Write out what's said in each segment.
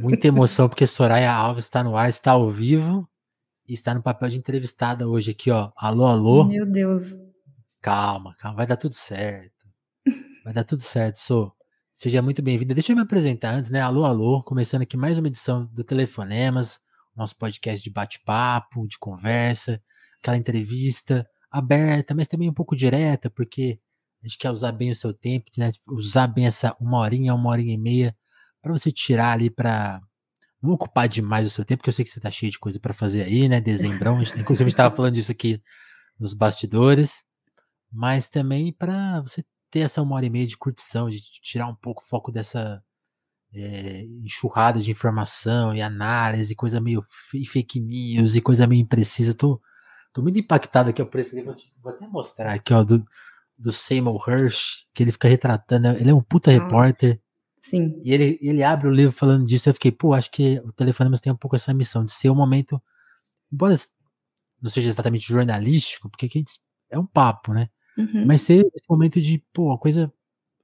Muita emoção, porque Soraya Alves está no ar, está ao vivo e está no papel de entrevistada hoje aqui, ó. Alô, alô. Meu Deus. Calma, calma, vai dar tudo certo. Vai dar tudo certo, sou. Seja muito bem-vinda. Deixa eu me apresentar antes, né? Alô, alô. Começando aqui mais uma edição do Telefonemas, nosso podcast de bate-papo, de conversa, aquela entrevista aberta, mas também um pouco direta, porque a gente quer usar bem o seu tempo, né? Usar bem essa uma horinha, uma horinha e meia, para você tirar ali para não ocupar demais o seu tempo, porque eu sei que você tá cheio de coisa para fazer aí, né? Dezembrão, inclusive a gente estava falando disso aqui nos bastidores, mas também para você ter essa uma hora e meia de curtição, de tirar um pouco o foco dessa é, enxurrada de informação e análise, coisa meio fake news e coisa meio imprecisa. Tô, tô muito impactado aqui por esse livro. Vou até mostrar aqui, ó, do, do Seymour Hersh, que ele fica retratando. Ele é um puta Nossa, repórter. Sim. E ele, ele abre o livro falando disso. Eu fiquei, pô, acho que o Telefonemas tem um pouco essa missão de ser um momento, embora não seja exatamente jornalístico, porque é um papo, né? Uhum. Mas ser esse momento de, pô, uma coisa,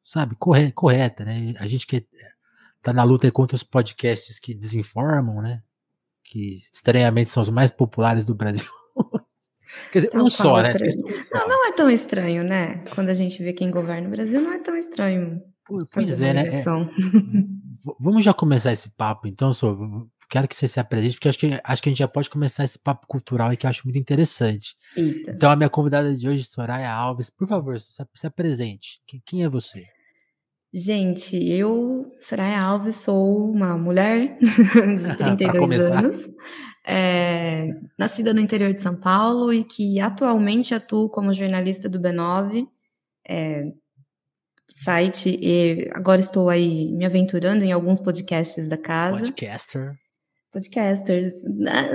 sabe, correta, correta, né? A gente que tá na luta contra os podcasts que desinformam, né? Que estranhamente são os mais populares do Brasil. Quer dizer, um só, né? Não, não é tão estranho, né? Quando a gente vê quem governa o Brasil, não é tão estranho. Pois é, né? É, vamos já começar esse papo, então, Sô quero que você se apresente, porque acho que, acho que a gente já pode começar esse papo cultural e que eu acho muito interessante. Eita. Então, a minha convidada de hoje, Soraya Alves, por favor, se, se apresente. Quem, quem é você? Gente, eu, Soraya Alves, sou uma mulher de 32 anos, é, nascida no interior de São Paulo e que atualmente atuo como jornalista do B9, é, site, e agora estou aí me aventurando em alguns podcasts da casa. Podcaster podcasters.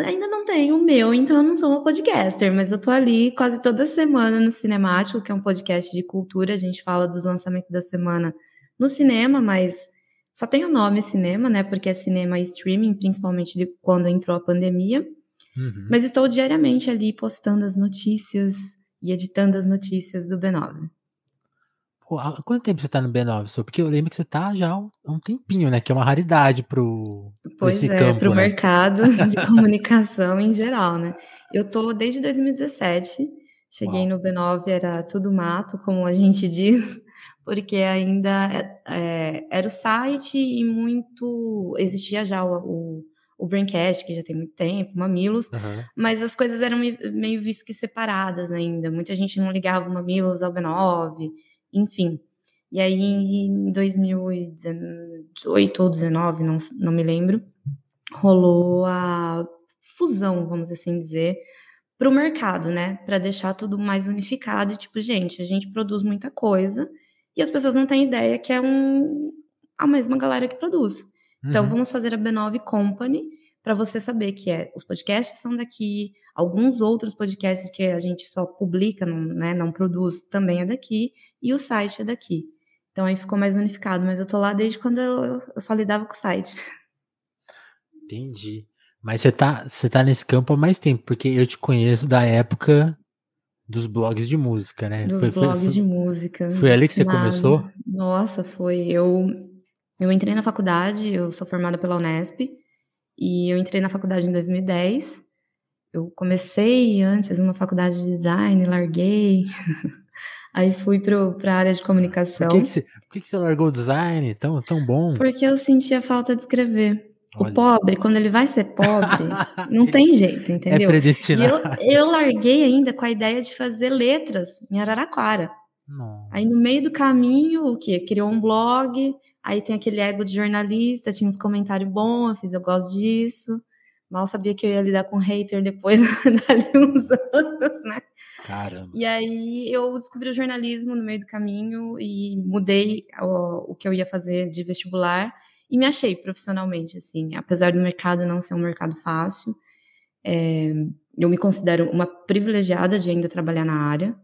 Ainda não tenho o meu, então eu não sou uma podcaster, mas eu tô ali quase toda semana no Cinemático, que é um podcast de cultura. A gente fala dos lançamentos da semana no cinema, mas só tem o nome cinema, né? Porque é cinema e streaming, principalmente de quando entrou a pandemia. Uhum. Mas estou diariamente ali postando as notícias e editando as notícias do B9. Há quanto tempo você tá no B9, Sô? Porque eu lembro que você tá já há um, um tempinho, né? Que é uma raridade pro, pois esse é, campo, pro né? mercado de comunicação em geral, né? Eu tô desde 2017, cheguei Uau. no B9, era tudo mato, como a gente diz, porque ainda é, é, era o site e muito... Existia já o, o, o Braincast, que já tem muito tempo, Mamilos, uhum. mas as coisas eram meio visto que separadas ainda. Muita gente não ligava o Mamilos ao B9 enfim. E aí, em 2018 ou 2019, não, não me lembro, rolou a fusão, vamos assim dizer, para o mercado, né? Para deixar tudo mais unificado. E, tipo, gente, a gente produz muita coisa e as pessoas não têm ideia que é um, a mesma galera que produz. Então, uhum. Então, vamos fazer a B9 Company para você saber que é os podcasts são daqui, alguns outros podcasts que a gente só publica, não, né, não produz, também é daqui, e o site é daqui. Então aí ficou mais unificado, mas eu tô lá desde quando eu, eu só lidava com o site. Entendi. Mas você tá, você tá nesse campo há mais tempo, porque eu te conheço da época dos blogs de música, né? Dos foi, blogs foi, de música. Foi ali que você começou? Nossa, foi. Eu, eu entrei na faculdade, eu sou formada pela Unesp, e eu entrei na faculdade em 2010. Eu comecei antes numa faculdade de design, larguei. Aí fui para a área de comunicação. Por, que, que, você, por que, que você largou o design tão, tão bom? Porque eu sentia falta de escrever. Olha. O pobre, quando ele vai ser pobre, não tem jeito, entendeu? É predestinado. E eu, eu larguei ainda com a ideia de fazer letras em Araraquara. Nossa. Aí no meio do caminho, o quê? Criou um blog, Aí tem aquele ego de jornalista, tinha uns comentários bons, eu fiz, eu gosto disso. Mal sabia que eu ia lidar com hater depois dali uns anos, né? Caramba. E aí eu descobri o jornalismo no meio do caminho e mudei o, o que eu ia fazer de vestibular e me achei profissionalmente, assim. Apesar do mercado não ser um mercado fácil, é, eu me considero uma privilegiada de ainda trabalhar na área,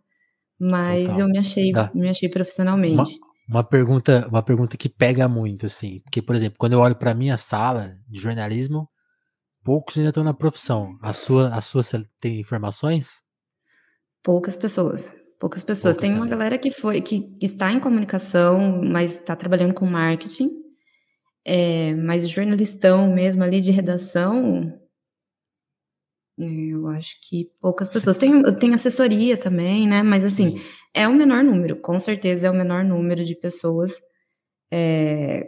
mas Total. eu me achei, me achei profissionalmente. Uma uma pergunta, uma pergunta que pega muito, assim, porque, por exemplo, quando eu olho para minha sala de jornalismo, poucos ainda estão na profissão. A sua, a sua tem informações? Poucas pessoas. Poucas pessoas. Poucas tem uma galera que foi, que está em comunicação, mas está trabalhando com marketing. É, mas jornalistão mesmo ali de redação, eu acho que poucas pessoas. Tem, tem assessoria também, né? Mas assim, Sim. É o menor número, com certeza é o menor número de pessoas é,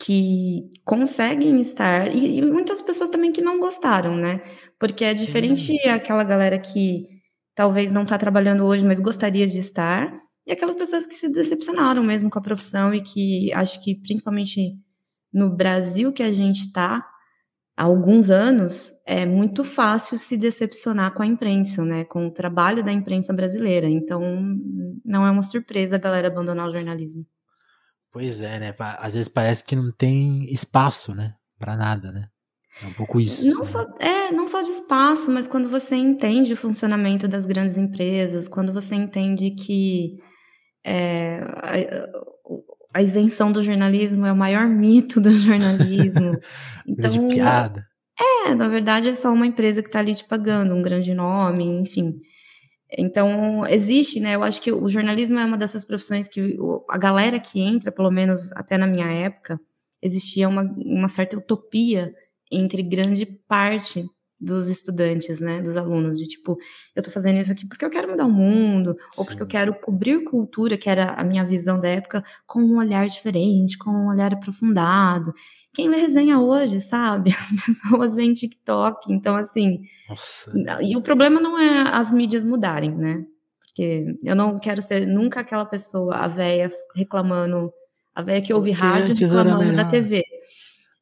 que conseguem estar. E, e, muitas pessoas também que não gostaram, né? Porque é diferente Sim. aquela galera que talvez não está trabalhando hoje, mas gostaria de estar, e aquelas pessoas que se decepcionaram mesmo com a profissão e que acho que principalmente no Brasil que a gente está há alguns anos, é muito fácil se decepcionar com a imprensa, né? Com o trabalho da imprensa brasileira. Então, não é uma surpresa a galera abandonar o jornalismo. Pois é, né? Às vezes parece que não tem espaço, né? Para nada, né? É um pouco isso. Não só, é, não só de espaço, mas quando você entende o funcionamento das grandes empresas, quando você entende que é, a isenção do jornalismo é o maior mito do jornalismo. Então, de piada. É, na verdade é só uma empresa que está ali te pagando, um grande nome, enfim. Então, existe, né? Eu acho que o jornalismo é uma dessas profissões que a galera que entra, pelo menos até na minha época, existia uma, uma certa utopia entre grande parte dos estudantes, né, dos alunos, de tipo, eu tô fazendo isso aqui porque eu quero mudar o mundo, Sim. ou porque eu quero cobrir cultura, que era a minha visão da época, com um olhar diferente, com um olhar aprofundado. Quem lê resenha hoje, sabe? As pessoas veem TikTok, então assim. Nossa. E o problema não é as mídias mudarem, né? Porque eu não quero ser nunca aquela pessoa, a véia reclamando, a véia que ouve porque rádio reclamando da TV.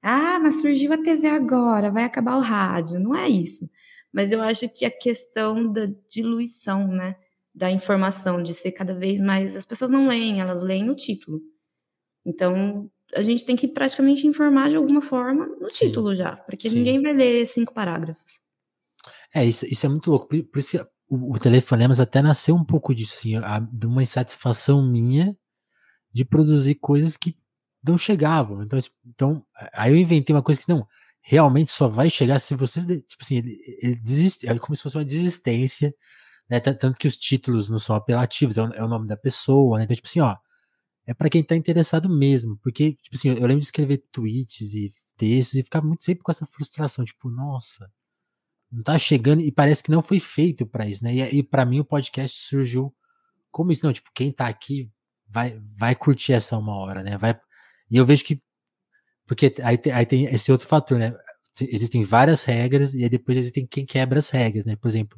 Ah, mas surgiu a TV agora, vai acabar o rádio. Não é isso. Mas eu acho que a questão da diluição, né, da informação, de ser cada vez mais. As pessoas não leem, elas leem no título. Então, a gente tem que praticamente informar de alguma forma no Sim. título já, porque Sim. ninguém vai ler cinco parágrafos. É, isso, isso é muito louco. Por, por isso que o, o Telefonemas até nasceu um pouco disso, assim, a, de uma insatisfação minha de produzir coisas que não chegavam. Então, tipo, então, aí eu inventei uma coisa que não, realmente só vai chegar se vocês, tipo assim, ele, ele desiste, é como se fosse uma desistência, né? Tanto que os títulos não são apelativos, é o, é o nome da pessoa, né? Então, tipo assim, ó, é para quem tá interessado mesmo, porque, tipo assim, eu, lembro de escrever tweets e textos e ficar muito sempre com essa frustração, tipo, nossa, não tá chegando e parece que não foi feito para isso, né? E, e para mim o podcast surgiu como isso, não, tipo, quem tá aqui vai vai curtir essa uma hora, né? Vai e eu vejo que. Porque aí tem, aí tem esse outro fator, né? Existem várias regras e aí depois existem quem quebra as regras, né? Por exemplo,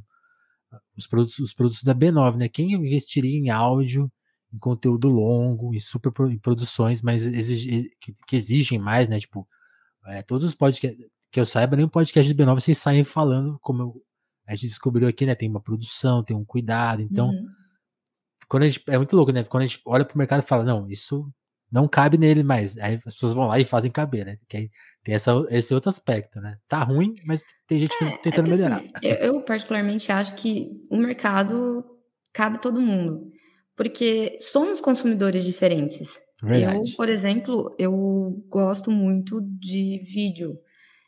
os produtos, os produtos da B9, né? Quem investiria em áudio, em conteúdo longo, em super em produções, mas exige, que, que, exigem mais, né? Tipo, é, todos os podcasts que eu saiba, nem o podcast do B9 vocês saem falando, como eu, a gente descobriu aqui, né? Tem uma produção, tem um cuidado. Então, uhum. quando a gente, é muito louco, né? Quando a gente olha pro mercado e fala, não, isso não cabe nele mais. Aí as pessoas vão lá e fazem caber, né? Que tem essa, esse outro aspecto, né? Tá ruim, mas tem gente é, tentando é melhorar. Assim, eu, eu, particularmente acho que o mercado cabe todo mundo, porque somos consumidores diferentes. Verdade. Eu, por exemplo, eu gosto muito de vídeo,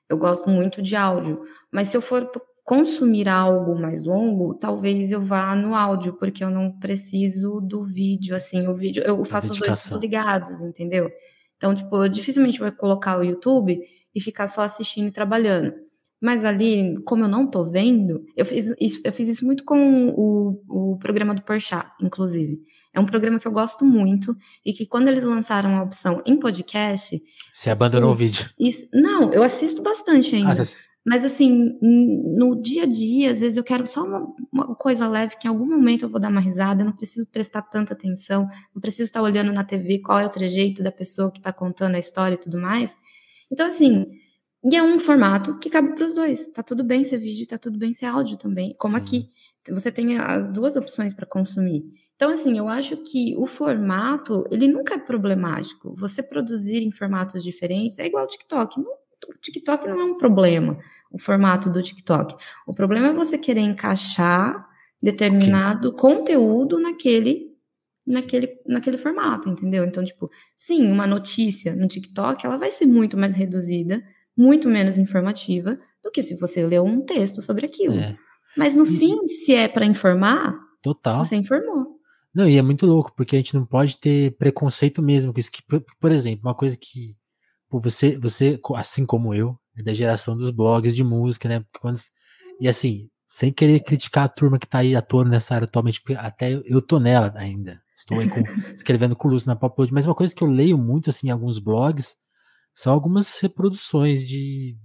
eu gosto muito de áudio, mas se eu for consumir algo mais longo, talvez eu vá no áudio, porque eu não preciso do vídeo, assim, o vídeo, eu faço os dois ligados, entendeu? Então, tipo, eu dificilmente vou colocar o YouTube e ficar só assistindo e trabalhando. Mas ali, como eu não tô vendo, eu fiz isso, eu fiz isso muito com o, o programa do Porchat, inclusive. É um programa que eu gosto muito e que quando eles lançaram a opção em podcast... Você abandonou o vídeo? Isso, não, eu assisto bastante ainda. Ah, você... Mas assim, no dia a dia, às vezes eu quero só uma, uma, coisa leve que em algum momento eu vou dar uma risada, eu não preciso prestar tanta atenção, não preciso estar olhando na TV qual é o trejeito da pessoa que está contando a história e tudo mais. Então, assim, e é um formato que cabe para os dois. Tá tudo bem ser vídeo, tá tudo bem ser áudio também, como Sim. aqui. Você tem as duas opções para consumir. Então, assim, eu acho que o formato, ele nunca é problemático. Você produzir em formatos diferentes é igual ao TikTok. Não o TikTok não é um problema, o formato do TikTok. O problema é você querer encaixar determinado okay. conteúdo naquele naquele, naquele formato, entendeu? Então, tipo, sim, uma notícia no TikTok, ela vai ser muito mais reduzida, muito menos informativa do que se você leu um texto sobre aquilo. É. Mas no e, fim, se é para informar, total. você informou. Não, e é muito louco, porque a gente não pode ter preconceito mesmo com isso. Que, por, por exemplo, uma coisa que pô, você, você, assim como eu, é da geração dos blogs de música, né? Quando, e assim, sem querer criticar a turma que tá aí atuando nessa área atualmente, porque até eu, eu tô nela ainda. Estou aí com, escrevendo com luz na Popload, mas uma coisa que eu leio muito, assim, em alguns blogs, são algumas reproduções de,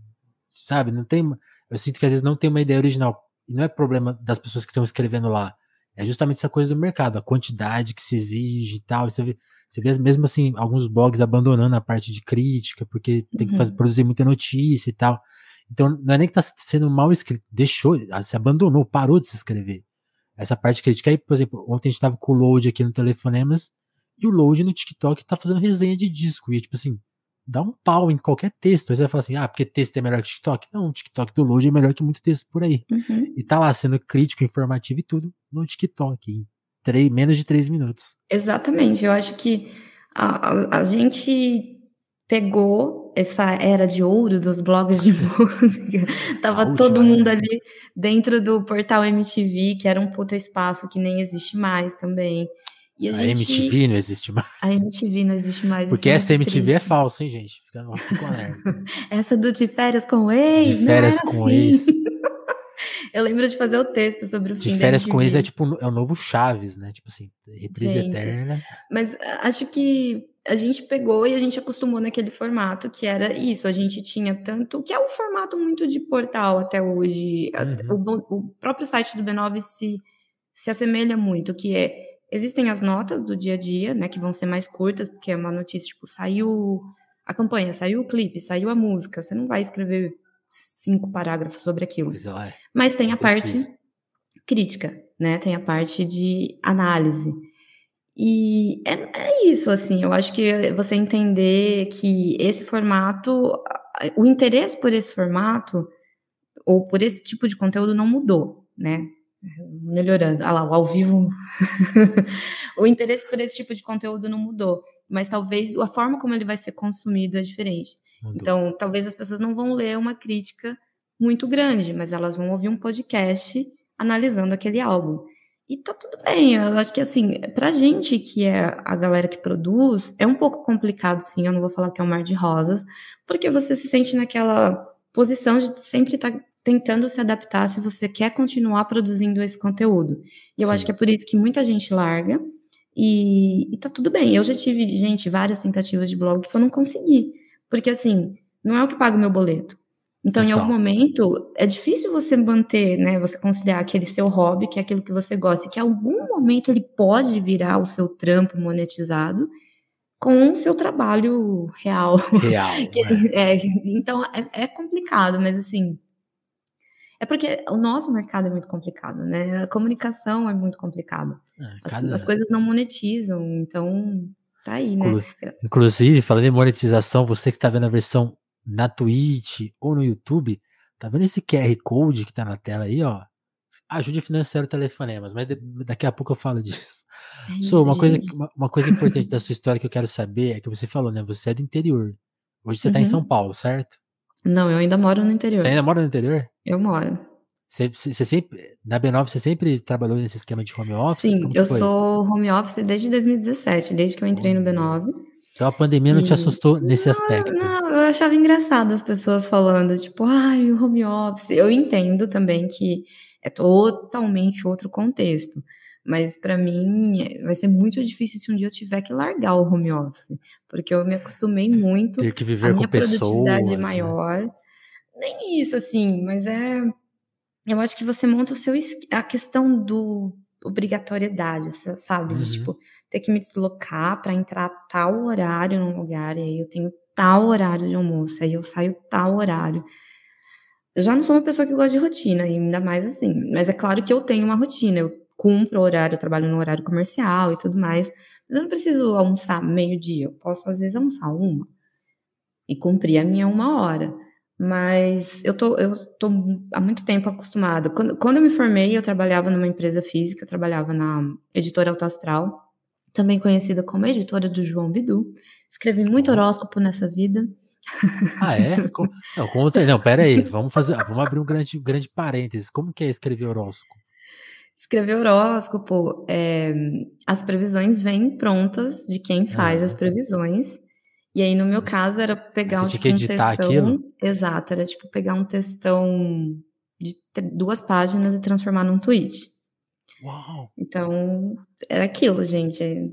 sabe, não tem, eu sinto que às vezes não tem uma ideia original, e não é problema das pessoas que estão escrevendo lá, é justamente essa coisa do mercado, a quantidade que se exige e tal, você vê, você vê mesmo assim, alguns blogs abandonando a parte de crítica, porque tem que fazer, uhum. produzir muita notícia e tal, então não é nem que tá sendo mal escrito, deixou, se abandonou, parou de se escrever, essa parte crítica. Aí, por exemplo, ontem a gente tava com o load aqui no Telefonemas e o load no TikTok tá fazendo resenha de disco. E tipo assim, dá um pau em qualquer texto. Aí você vai falar assim, ah, porque texto é melhor que TikTok? Não, o TikTok do load é melhor que muito texto por aí. Uhum. E tá lá sendo crítico, informativo e tudo no TikTok, três, menos de três minutos. Exatamente. Eu acho que a, a, a gente pegou essa era de ouro dos blogs de música. Tava todo mundo ali dentro do portal MTV, que era um puta espaço que nem existe mais também. E a, a gente... MTV não existe mais. A MTV não existe mais. Porque é essa MTV triste. é falsa, hein, gente? Fica, fica essa do De Férias com Ex, De Férias com assim. Ex. Eu lembro de fazer o texto sobre o fim De Férias com Ex é tipo é o novo Chaves, né? Tipo assim, reprise gente, eterna. Mas acho que a gente pegou e a gente acostumou naquele formato que era isso. A gente tinha tanto, que é um formato muito de portal até hoje. Uhum. O, o, próprio site do B9 se, se assemelha muito, que é existem as notas do dia a dia, né, que vão ser mais curtas, porque é uma notícia tipo saiu a campanha, saiu o clipe, saiu a música. Você não vai escrever cinco parágrafos sobre aquilo. É. Mas tem a parte crítica, né? Tem a parte de análise. E é, é, isso, assim, eu acho que você entender que esse formato, o interesse por esse formato, ou por esse tipo de conteúdo não mudou, né? Melhorando. Ah lá, o ao vivo. o interesse por esse tipo de conteúdo não mudou, mas talvez a forma como ele vai ser consumido é diferente. Mudou. Então, talvez as pessoas não vão ler uma crítica muito grande, mas elas vão ouvir um podcast analisando aquele álbum. E tá tudo bem, eu acho que assim, pra gente que é a galera que produz, é um pouco complicado sim, eu não vou falar que é um mar de rosas, porque você se sente naquela posição de sempre estar tá tentando se adaptar se você quer continuar produzindo esse conteúdo. E eu sim. acho que é por isso que muita gente larga, e, e tá tudo bem. Eu já tive, gente, várias tentativas de blog que eu não consegui, porque assim, não é o que paga o meu boleto. Então, em algum momento, é difícil você manter, né? Você conciliar aquele seu hobby, que é aquilo que você gosta, e que em algum momento ele pode virar o seu trampo monetizado com o seu trabalho real. Real. é. É, então, é, é, complicado, mas assim. É porque o nosso mercado é muito complicado, né? A comunicação é muito complicada. É, cada... as, as coisas não monetizam, então tá aí, né? Inclusive, falando em monetização, você que está vendo a versão na Twitch ou no YouTube, tá vendo esse QR Code que tá na tela aí, ó? Ajude a financiar o telefonemas, mas daqui a pouco eu falo disso. É so, uma, coisa, uma, uma, coisa importante da sua história que eu quero saber é que você falou, né? Você é do interior. Hoje você uhum. tá em São uhum. Paulo, certo? Não, eu ainda moro no interior. Você ainda mora no interior? Eu moro. Você, você, sempre, na B9, você sempre trabalhou nesse esquema de home office? Sim, eu foi? sou home office desde 2017, desde que eu entrei no B9. Então a pandemia não e... te assustou nesse não, aspecto? Não, eu achava engraçado as pessoas falando, tipo, ai, o home office. Eu entendo também que é totalmente outro contexto. Mas para mim vai ser muito difícil se um dia eu tiver que largar o home office, porque eu me acostumei muito. Ter que viver a minha com produtividade pessoas, maior. Né? Nem isso assim, mas é eu acho que você monta o seu a questão do obrigatoriedade, sabe? Uhum. Tipo, ter que me deslocar para entrar tal horário num lugar, e aí eu tenho tal horário de almoço, aí eu saio tal horário. Eu já não sou uma pessoa que gosta de rotina, ainda mais assim. Mas é claro que eu tenho uma rotina, eu cumpro o horário, eu trabalho no horário comercial e tudo mais. Mas eu não preciso almoçar meio-dia, eu posso às vezes almoçar uma e cumprir a minha uma hora. Mas eu tô, eu tô há muito tempo acostumada. Quando, quando eu me formei, eu trabalhava numa empresa física, eu trabalhava na editora Autoastral, também conhecida como editora do João Bidu. Escrevi muito horóscopo nessa vida. Ah, é? Não, conta Não, pera aí. Vamos fazer. Vamos abrir um grande, grande parênteses. Como que é escrever horóscopo? Escrever horóscopo, é, as previsões vêm prontas de quem faz ah. as previsões. E aí, no meu caso, era pegar Você um, tinha tipo, que um editar textão. aquilo? Exato, era tipo pegar um textão de duas páginas e transformar num tweet. Uau! Então, era aquilo, gente.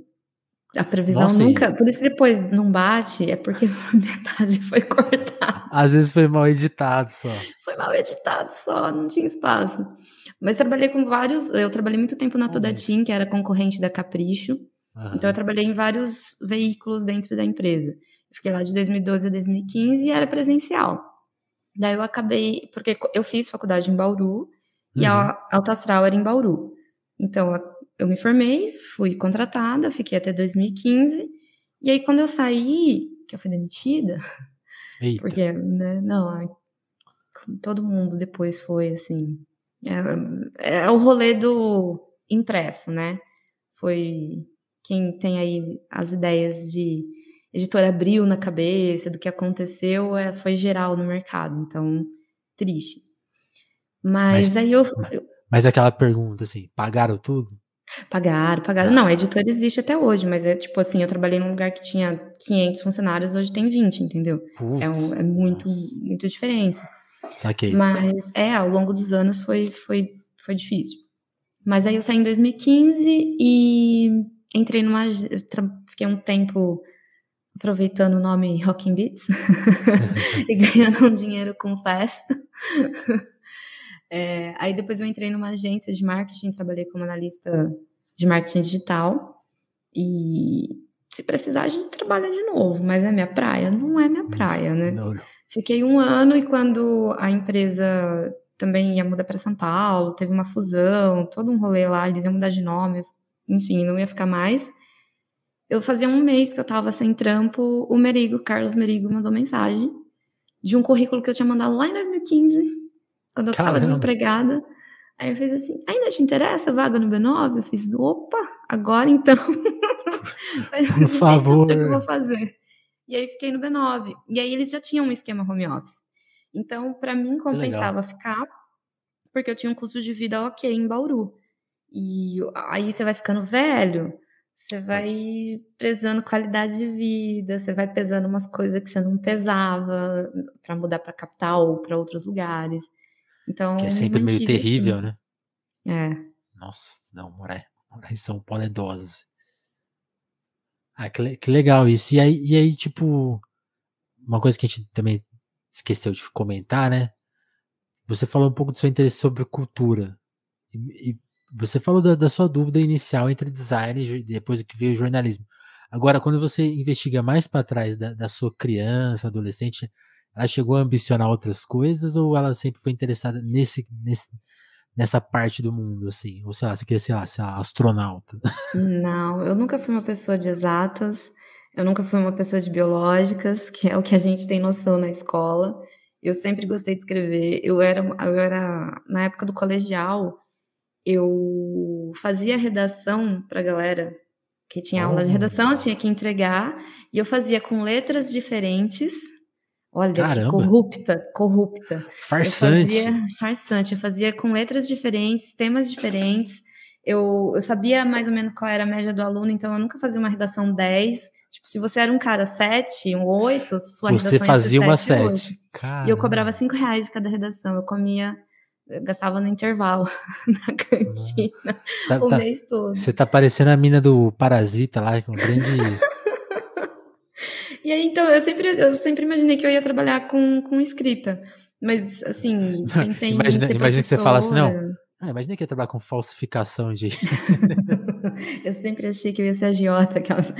A previsão Nossa, e- nunca. Por isso que depois não bate, é porque metade foi cortada. Às vezes foi mal editado só. Foi mal editado só, não tinha espaço. Mas trabalhei com vários. Eu trabalhei muito tempo na Toda mas- Team, que era concorrente da Capricho. Aham. Então, eu trabalhei em vários veículos dentro da empresa. Fiquei lá de 2012 a 2015 e era presencial. Daí eu acabei, porque eu fiz faculdade em Bauru e Uhum. a Alto Astral era em Bauru. Então, eu me formei, fui contratada, fiquei até 2015. E aí, quando eu saí, que eu fui demitida, Eita. porque, né, não, todo mundo depois foi assim. É, é o rolê do impresso, né? Foi quem tem aí as ideias de editora abriu na cabeça do que aconteceu, é, foi geral no mercado, então triste. Mas, Mas- aí eu, mas- eu Mas aquela pergunta assim, pagaram tudo? pagaram, pagaram. Não, a editora existe até hoje, mas é tipo assim, eu trabalhei num lugar que tinha 500 funcionários, hoje tem 20, entendeu? É, Putz, um- é muito, nossa. muito diferença. Saquei. Mas é, ao longo dos anos foi, foi, foi difícil. Mas aí eu saí em 2015 e entrei numa. Fiquei um tempo aproveitando o nome Rocking Beats e ganhando um dinheiro com festa. É, aí depois eu entrei numa agência de marketing, trabalhei como analista de marketing digital. E se precisar, a gente trabalha de novo, mas é minha praia? Não é minha praia, né? Não, não. Fiquei um ano e quando a empresa também ia mudar para São Paulo, teve uma fusão, todo um rolê lá, eles iam mudar de nome, enfim, não ia ficar mais. Eu fazia um mês que eu tava sem trampo, o Merigo, Carlos Merigo, mandou mensagem de um currículo que eu tinha mandado lá em 2015, quando eu tava Caramba. desempregada. Aí eu fiz assim, ainda te interessa a vaga no B9? Eu fiz, opa, agora então. Eu favor. sei o que eu vou fazer. E aí fiquei no B9. E aí eles já tinham um esquema home office. Então, para mim, compensava ficar, porque eu tinha um custo de vida ok em Bauru. E aí você vai ficando velho, você vai prezando qualidade de vida, você vai pesando umas coisas que você não pesava para mudar para capital ou para outros lugares. Então, Que é me sempre meio mantive aqui. terrível, né? É. Nossa, não, morar, morar em São Paulo é dose. Ah, que, que legal isso. E aí, e aí, tipo, uma coisa que a gente também esqueceu de comentar, né? Você falou um pouco do seu interesse sobre cultura. E, e você falou da, da sua dúvida inicial entre design e depois que veio o jornalismo. Agora, quando você investiga mais para trás da, da sua criança, adolescente, ela chegou a ambicionar outras coisas ou ela sempre foi interessada nesse, nesse, nessa parte do mundo, assim? Ou sei lá, você queria, sei lá, ser astronauta. Não, eu nunca fui uma pessoa de exatas, eu nunca fui uma pessoa de biológicas, que é o que a gente tem noção na escola. Eu sempre gostei de escrever. Eu era, eu era na época do colegial, eu fazia redação para galera que tinha aula de redação, eu tinha que entregar, e eu fazia com letras diferentes. Olha que corrupta, corrupta. Farsante. Eu fazia farsante, eu fazia com letras diferentes, temas diferentes. Eu, eu sabia mais ou menos qual era a média do aluno, então eu nunca fazia uma redação 10. Tipo, se você era um cara 7, um 8, sua Você redação ser fazia uma 7, 8. 7. E eu cobrava 5 reais de cada redação. Eu comia, eu gastava no intervalo, na cantina, Tá- o tá- mês todo. Você tá parecendo a mina do Parasita lá, com um grande. E aí, então, eu sempre, eu sempre imaginei que eu ia trabalhar com, com escrita. Mas, assim, pensei Imagina- em imagina que você fala assim, não. Ah, imagina que ia trabalhar com falsificação de. eu sempre achei que eu ia ser agiota. Aquelas...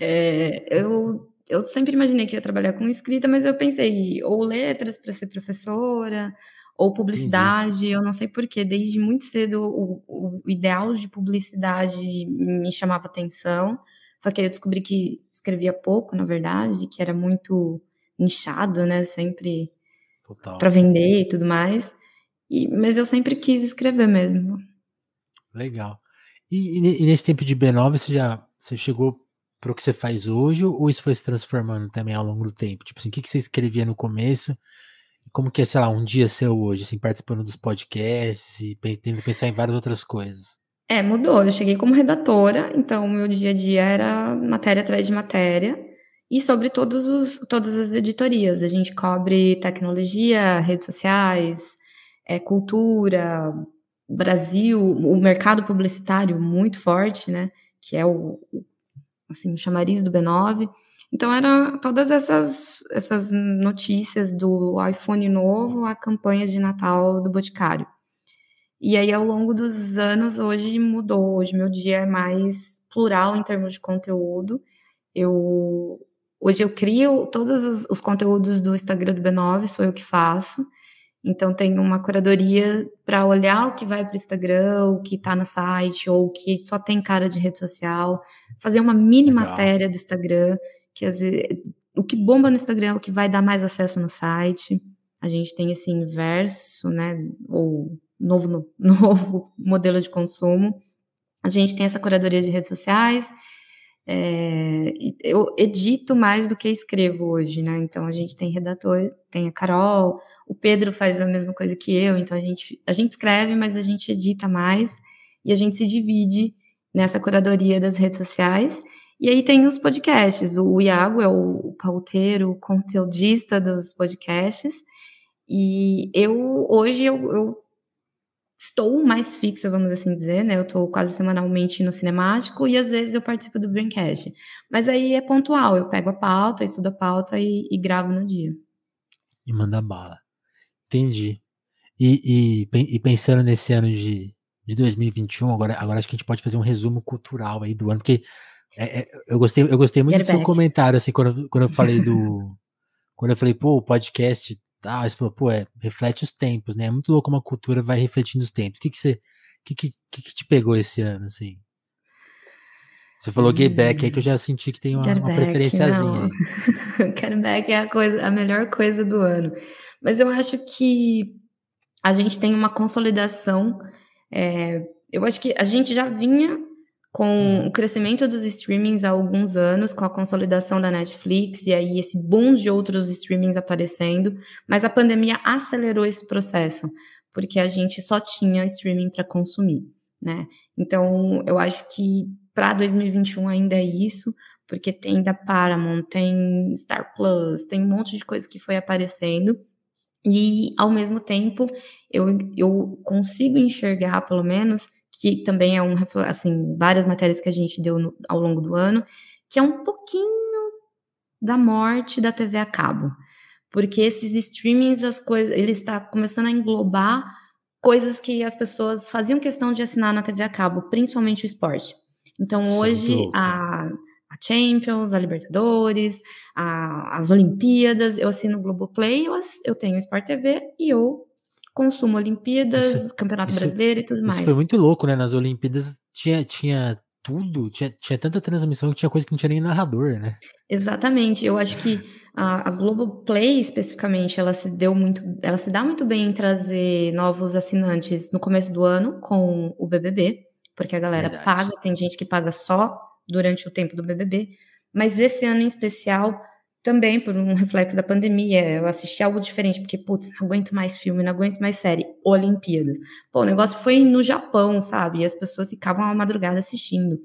É, eu, eu sempre imaginei que ia trabalhar com escrita, mas eu pensei ou letras para ser professora, ou publicidade. Eu não sei porquê, desde muito cedo o, o ideal de publicidade me chamava atenção. Só que aí eu descobri que escrevia pouco, na verdade, que era muito nichado, né? Sempre para vender e tudo mais. E, mas eu sempre quis escrever mesmo. Legal. E, e ne- nesse tempo de B9, você já você chegou pro que você faz hoje, ou isso foi se transformando também ao longo do tempo? Tipo assim, o que, que você escrevia no começo? Como que é, sei lá, um dia seu hoje, assim, participando dos podcasts e tendo que pensar em várias outras coisas? É, mudou. Eu cheguei como redatora, então o meu dia a dia era matéria atrás de matéria. e sobre todos os, todas as editorias. A gente cobre tecnologia, redes sociais, é, cultura, Brasil, o mercado publicitário muito forte, né? Que é o, assim, o chamariz do B9. Então, eram todas essas, essas notícias do iPhone novo a campanha de Natal do Boticário. E aí, ao longo dos anos, hoje mudou. Hoje, meu dia é mais plural em termos de conteúdo. Eu Hoje eu crio todos os, os, conteúdos do Instagram do B9, sou eu que faço. Então tem uma curadoria para olhar o que vai para o Instagram, o que está no site, ou o que só tem cara de rede social, fazer uma mini Legal. matéria do Instagram, que às vezes, o que bomba no Instagram é o que vai dar mais acesso no site. A gente tem esse inverso, né? Ou novo, novo modelo de consumo. A gente tem essa curadoria de redes sociais é, eu edito mais do que escrevo hoje, né? Então a gente tem redator, tem a Carol, o Pedro faz a mesma coisa que eu, então a gente, a gente escreve, mas a gente edita mais e a gente se divide nessa curadoria das redes sociais. E aí tem os podcasts. O Iago é o pauteiro, o conteudista dos podcasts. E eu hoje eu, eu estou mais fixa, vamos assim dizer, né? Eu estou quase semanalmente no cinemático e às vezes eu participo do Braincast. Mas aí é pontual, eu pego a pauta, estudo a pauta e, e gravo no dia. E manda bala. Entendi. E, e, e, pensando nesse ano de, de 2021, agora, agora acho que a gente pode fazer um resumo cultural aí do ano, porque é, é, eu, gostei, eu gostei muito Get do back. seu comentário, assim, quando, quando eu falei do. quando eu falei, pô, o podcast tal. Aí você falou, pô, é, reflete os tempos, né? É muito louco como a cultura vai refletindo os tempos. O que que você, que, que, que, te pegou esse ano, assim? Você falou hum, Get Back aí que eu já senti que tem uma, uma preferenciazinha aí. Get Back é a, coisa, a melhor coisa do ano. Mas eu acho que a gente tem uma consolidação. É, eu acho que a gente já vinha com uhum. o crescimento dos streamings há alguns anos, com a consolidação da Netflix e aí esse boom de outros streamings aparecendo, mas a pandemia acelerou esse processo, porque a gente só tinha streaming para consumir, né? Então, eu acho que para 2021 ainda é isso, porque tem da Paramount, tem Star Plus, tem um monte de coisa que foi aparecendo. E, ao mesmo tempo, eu, eu consigo enxergar, pelo menos, que também é um, assim, várias matérias que a gente deu no, ao longo do ano, que é um pouquinho da morte da TV a cabo. Porque esses streamings, as coisas, ele está começando a englobar coisas que as pessoas faziam questão de assinar na TV a cabo, principalmente o esporte. Então, Sim, hoje, a, a, Champions, a Libertadores, a, as Olimpíadas, eu assino o Globoplay, eu, eu tenho o Sport TV e eu consumo Olimpíadas, isso, Campeonato isso, Brasileiro e tudo mais. Isso foi muito louco, né? Nas Olimpíadas tinha, tinha tudo, tinha, tinha tanta transmissão que tinha coisa que não tinha nem narrador, né? Exatamente. Eu acho que a, a Globoplay, especificamente, ela se deu muito, ela se dá muito bem em trazer novos assinantes no começo do ano com o BBB, porque a galera Verdade. paga, tem gente que paga só durante o tempo do BBB, mas esse ano em especial também por um reflexo da pandemia. Eu assisti algo diferente, porque, putz, não aguento mais filme, não aguento mais série. Olimpíadas. Pô, o negócio foi no Japão, sabe? E as pessoas ficavam à madrugada assistindo.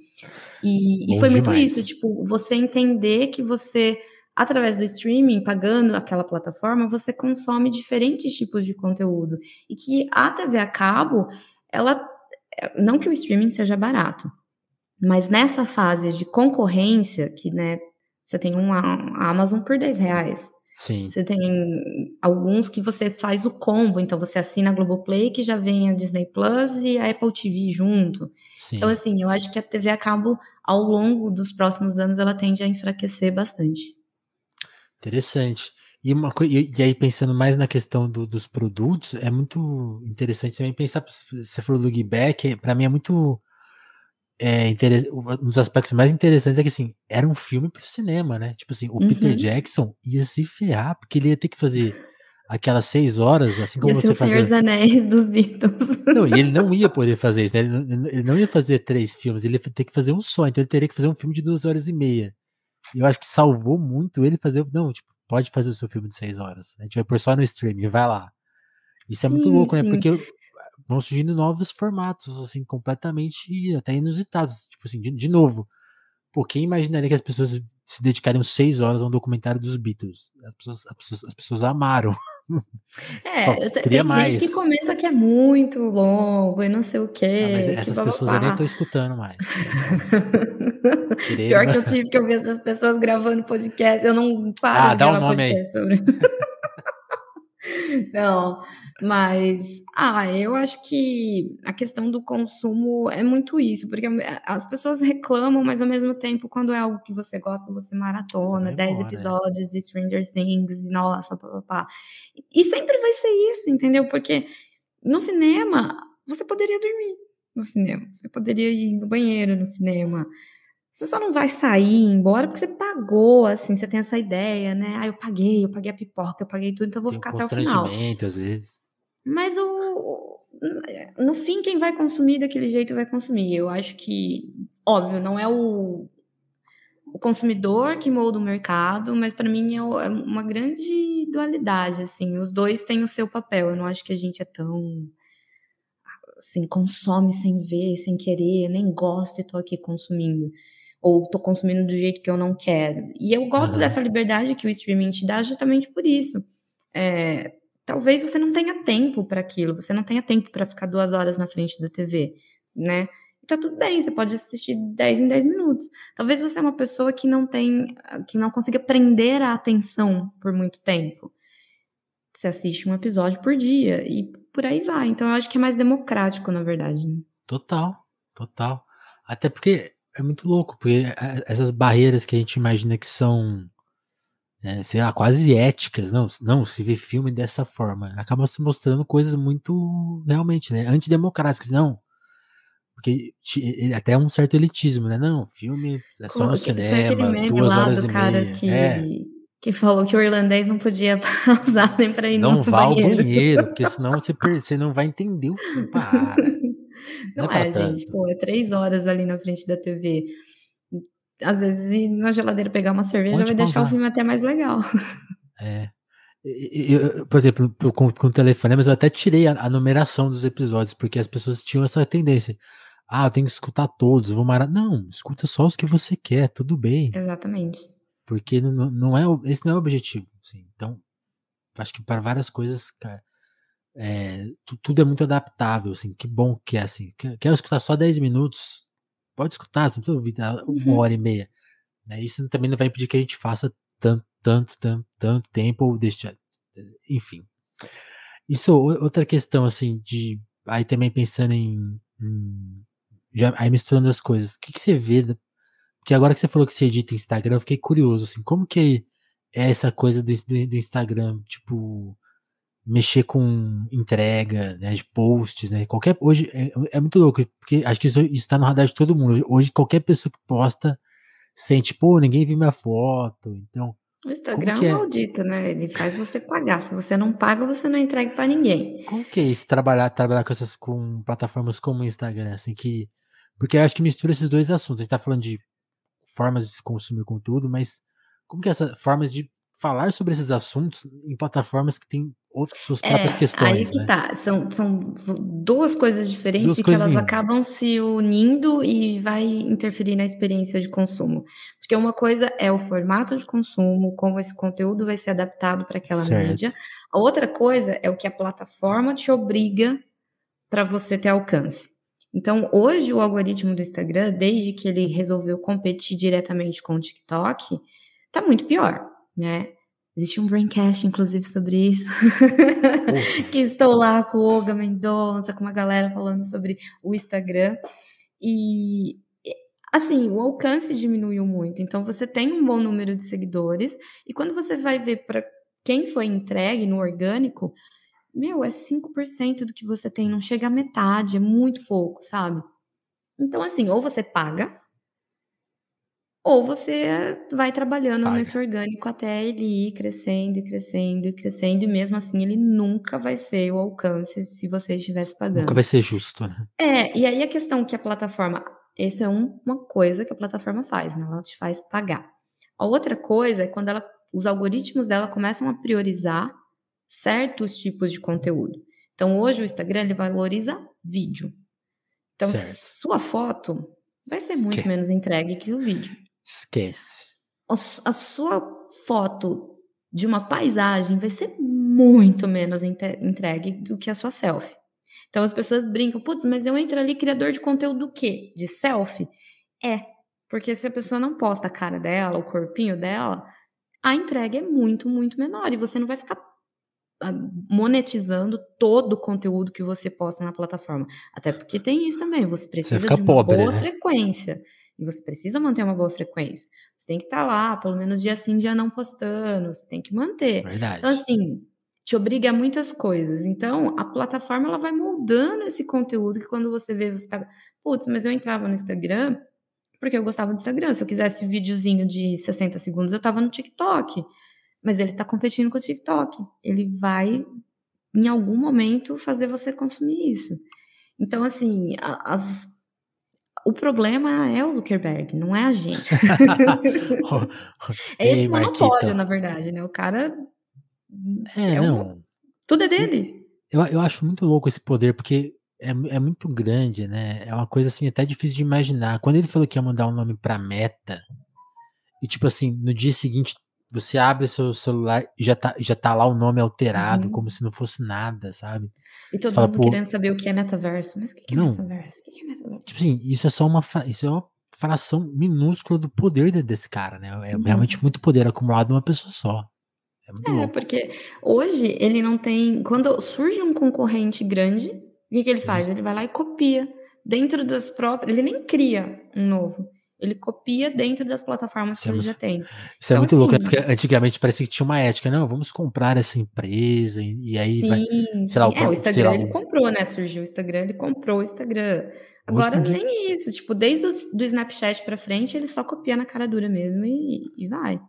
E, e foi demais. muito isso, tipo, você entender que você, através do streaming, pagando aquela plataforma, você consome diferentes tipos de conteúdo. E que a TV a cabo, ela. Não que o streaming seja barato, mas nessa fase de concorrência, que né, você tem uma Amazon por 10 reais. Sim. Você tem alguns que você faz o combo, então você assina a Globoplay, que já vem a Disney Plus e a Apple TV junto. Sim. Então, assim, eu acho que a TV a cabo, ao longo dos próximos anos, ela tende a enfraquecer bastante. Interessante. E, uma, e, e aí, pensando mais na questão do, dos produtos, é muito interessante também pensar, você falou do Back, para mim é muito é, um dos aspectos mais interessantes é que assim, era um filme pro cinema, né? Tipo assim, o uhum. Peter Jackson ia se ferrar, porque ele ia ter que fazer aquelas seis horas, assim como ia você fazia. Senhor dos Anéis dos Beatles. Não, e ele não ia poder fazer isso, né? Ele não, ele não ia fazer três filmes, ele ia ter que fazer um só, então ele teria que fazer um filme de duas horas e meia. Eu acho que salvou muito ele fazer. Não, tipo, pode fazer o seu filme de seis horas. A gente vai pôr só no streaming, vai lá. Isso é muito louco, né? sim. né? Porque vão surgindo novos formatos, assim, completamente até inusitados. Tipo assim, de, de novo, Pô, quem imaginaria que as pessoas se dedicariam seis horas a um documentário dos Beatles? As pessoas, as pessoas, as pessoas amaram. É, tem mais. gente que comenta que é muito longo e não sei o quê. Não, mas essas pessoas eu nem tô escutando mais. Pior que eu tive que ouvir essas pessoas gravando podcast. Eu não paro ah, de gravar um podcast aí. sobre. não, mas, ah, eu acho que a questão do consumo é muito isso, porque as pessoas reclamam, mas ao mesmo tempo, quando é algo que você gosta, você maratona, 10 episódios de Stranger Things, nossa, papapá. E sempre vai ser isso, entendeu? Porque no cinema, você poderia dormir no cinema, você poderia ir no banheiro no cinema. Você só não vai sair embora porque você pagou, assim, você tem essa ideia, né? Ah, eu paguei, eu paguei a pipoca, eu paguei tudo, então eu vou tem ficar um até o final. às vezes. Mas o, no fim, quem vai consumir daquele jeito vai consumir. Eu acho que, óbvio, não é o, o consumidor que molda o mercado, mas para mim é, é uma grande dualidade, assim. Os dois têm o seu papel. Eu não acho que a gente é tão assim, consome sem ver, sem querer, nem gosto e tô aqui consumindo. Ou tô consumindo do jeito que eu não quero. E eu gosto uhum. dessa liberdade que o streaming te dá justamente por isso. É, talvez você não tenha tempo para aquilo, você não tenha tempo para ficar duas horas na frente da TV, né? E tá tudo bem, você pode assistir 10 em 10 minutos. Talvez você é uma pessoa que não tem, que não consiga prender a atenção por muito tempo. Você assiste um episódio por dia e por aí vai. Então eu acho que é mais democrático, na verdade. Né? Total, total. Até porque é muito louco, porque é, essas barreiras que a gente imagina que são é, sei lá, quase éticas, não, não, se vê filme dessa forma, acaba se mostrando coisas muito, realmente, né, antidemocráticas, não, porque até um certo elitismo, né, não, filme é só no cinema, duas horas e meia, que, é. que falou que o irlandês não podia pausar nem para ir não no vá banheiro. ao banheiro, porque senão você, você não vai entender o filme, para. Não, não é, é gente, pô, é três horas ali na frente da TV às vezes ir na geladeira pegar uma cerveja Onde vai pausar? deixar o filme até mais legal. É. Eu, por exemplo, com, com telefonemas, eu até tirei a, a, numeração dos episódios, porque as pessoas tinham essa tendência. Ah, eu tenho que escutar todos, vou marar. Não, escuta só os que você quer, tudo bem. Exatamente. Porque não, não é, esse não é o objetivo. Assim. Então, acho que para várias coisas, cara, é, tudo é muito adaptável. Assim, que bom que é assim. Quer, quer escutar só 10 minutos? pode escutar, você não precisa ouvir tá, uma uhum. hora e meia. Né? Isso também não vai impedir que a gente faça tanto, tanto, tanto, tanto tempo ou deixe. Enfim. Isso, outra questão, assim, de. Aí também pensando em. em já, aí misturando as coisas. O que, que você vê? Porque agora que você falou que você edita Instagram, eu fiquei curioso, assim, como que é essa coisa do, do, do Instagram? Tipo, mexer com entrega, né, de posts, né? Qualquer hoje é, é muito louco, porque acho que isso está no radar de todo mundo. Hoje qualquer pessoa que posta sente, pô, ninguém viu minha foto, então. O Instagram é, é maldito, né? Ele faz você pagar. Se você não paga, você não entrega para ninguém. Como que é isso? Trabalhar, trabalhar com essas com plataformas como o Instagram, assim que, porque eu acho que mistura esses dois assuntos. A gente tá falando de formas de consumir conteúdo, mas como que é essa formas de falar sobre esses assuntos em plataformas que têm outras suas próprias é, questões. Aí que né? tá. São, são duas coisas diferentes duas e que elas acabam se unindo e vai interferir na experiência de consumo. Porque uma coisa é o formato de consumo, como esse conteúdo vai ser adaptado para aquela certo. mídia. A outra coisa é o que a plataforma te obriga para você ter alcance. Então, hoje o algoritmo do Instagram, desde que ele resolveu competir diretamente com o TikTok, tá muito pior né? Existe um braincast, inclusive, sobre isso. que estou lá com o Olga Mendonça, com uma galera falando sobre o Instagram. E, assim, o alcance diminuiu muito. Então, você tem um bom número de seguidores. E quando você vai ver para quem foi entregue no orgânico, meu, é 5% do que você tem. Não chega à metade, é muito pouco, sabe? Então, assim, ou você paga ou você vai trabalhando Paga. nesse orgânico até ele ir crescendo e crescendo e crescendo, e mesmo assim ele nunca vai ser o alcance se você estivesse pagando. Nunca vai ser justo, né? É, e aí a questão que a plataforma. Isso é um, uma coisa que a plataforma faz, né? Ela te faz pagar. A outra coisa é quando ela, os algoritmos dela começam a priorizar certos tipos de conteúdo. Então, hoje o Instagram ele valoriza vídeo. Então, certo. sua foto vai ser muito menos entregue que o vídeo. Esquece. A sua foto de uma paisagem vai ser muito menos entregue do que a sua selfie. Então as pessoas brincam, putz, mas eu entro ali criador de conteúdo do quê? De selfie? É, porque se a pessoa não posta a cara dela, o corpinho dela, a entrega é muito, muito menor e você não vai ficar ah, monetizando todo o conteúdo que você posta na plataforma. Até porque tem isso também, você precisa você de uma pobre, boa né? frequência. E você precisa manter uma boa frequência. Você tem que estar tá lá, pelo menos dia sim, dia não postando. Você tem que manter. Verdade. Então, assim, te obriga a muitas coisas. Então, a plataforma ela vai moldando esse conteúdo que quando você vê, você tá. Putz, mas eu entrava no Instagram porque eu gostava do Instagram. Se eu quisesse videozinho de 60 segundos, eu tava no TikTok. Mas ele tá competindo com o TikTok. Ele vai, em algum momento, fazer você consumir isso. Então, assim, as o problema é o Zuckerberg, não é a gente. é esse Ei, monopólio, na verdade, né? O cara. É, é não. Um... Tudo é dele. Eu, eu acho muito louco esse poder, porque é, é muito grande, né? É uma coisa assim, até difícil de imaginar. Quando ele falou que ia mudar o um nome pra Meta, e tipo assim, no dia seguinte você abre seu celular e já tá, já tá lá o nome alterado, uhum. como se não fosse nada, sabe? E todo mundo querendo saber o que é metaverso. Mas o que é não, metaverso? O que é metaverso? Tipo assim, isso é só uma, isso é uma fração minúscula do poder desse cara, né? É uhum. realmente muito poder acumulado numa pessoa só. É muito é, porque hoje ele não tem. Quando surge um concorrente grande, o que, que ele faz? Ele vai lá e copia. Dentro das próprias. Ele nem cria um novo. Ele copia dentro das plataformas que é ele já tem. Isso é então, é muito assim, louco, né? Porque antigamente parecia que tinha uma ética, não, vamos comprar essa empresa, e, aí sim, vai. Sei lá, é, o Instagram lá, ele comprou, né? Surgiu o Instagram, ele comprou o Instagram. Agora nem isso, tipo, desde o do Snapchat para frente, ele só copia na cara dura mesmo e, e vai.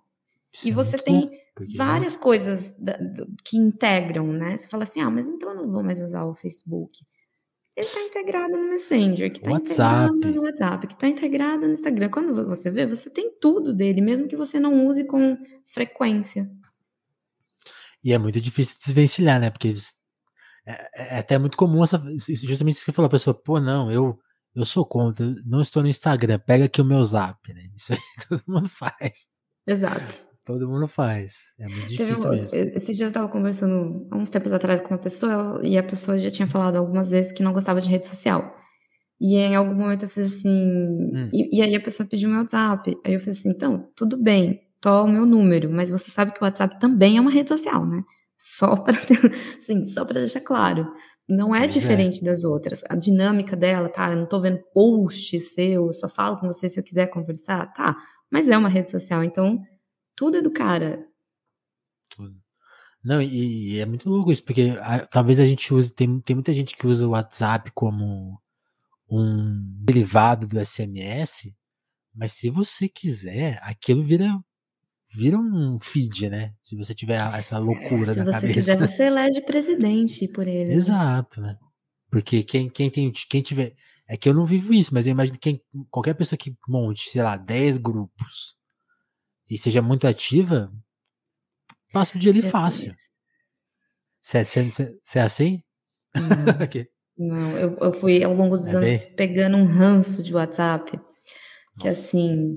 Isso e é você tem louco, porque... várias coisas da, do, que integram, né? Você fala assim, ah, mas então eu não vou mais usar o Facebook. Ele está integrado no Messenger, que está integrado no WhatsApp, que está integrado no Instagram. Quando você vê, você tem tudo dele, mesmo que você não use com frequência. E é muito difícil desvencilhar, né? Porque é, é, é até muito comum essa, justamente isso que você falou, a pessoa, pô, não, eu, eu sou contra, não estou no Instagram, pega aqui o meu zap, né? Isso aí todo mundo faz. Exato. Todo mundo faz. É muito difícil um, mesmo. Esses dias eu estava conversando há uns tempos atrás com uma pessoa e a pessoa já tinha falado algumas vezes que não gostava de rede social. E em algum momento eu fiz assim. Hum. E, e, aí a pessoa pediu meu WhatsApp. Aí eu fiz assim: então, tudo bem, tô o meu número, mas você sabe que o WhatsApp também é uma rede social, né? Só para assim, só para deixar claro. Não é pois é. diferente é. das outras. A dinâmica dela, tá? Eu não tô vendo post seu, eu só falo com você se eu quiser conversar, tá? Mas é uma rede social, então tudo é do cara. Tudo. Não, e, e é muito louco isso, porque a, talvez a gente use, tem, tem muita gente que usa o WhatsApp como um derivado do SMS, mas se você quiser, aquilo vira vira um feed, né? Se você tiver essa loucura na cabeça. Se você quiser, você elege presidente por ele. Né? Exato, né? Porque quem, quem tem, quem tiver, é que eu não vivo isso, mas eu imagino que quem, qualquer pessoa que monte, sei lá, 10 grupos e seja muito ativa, passa o dia ali fácil. Você é, é, assim? Não, okay. não eu, eu, fui ao longo dos é anos bem... pegando um ranço de WhatsApp, que Nossa. assim,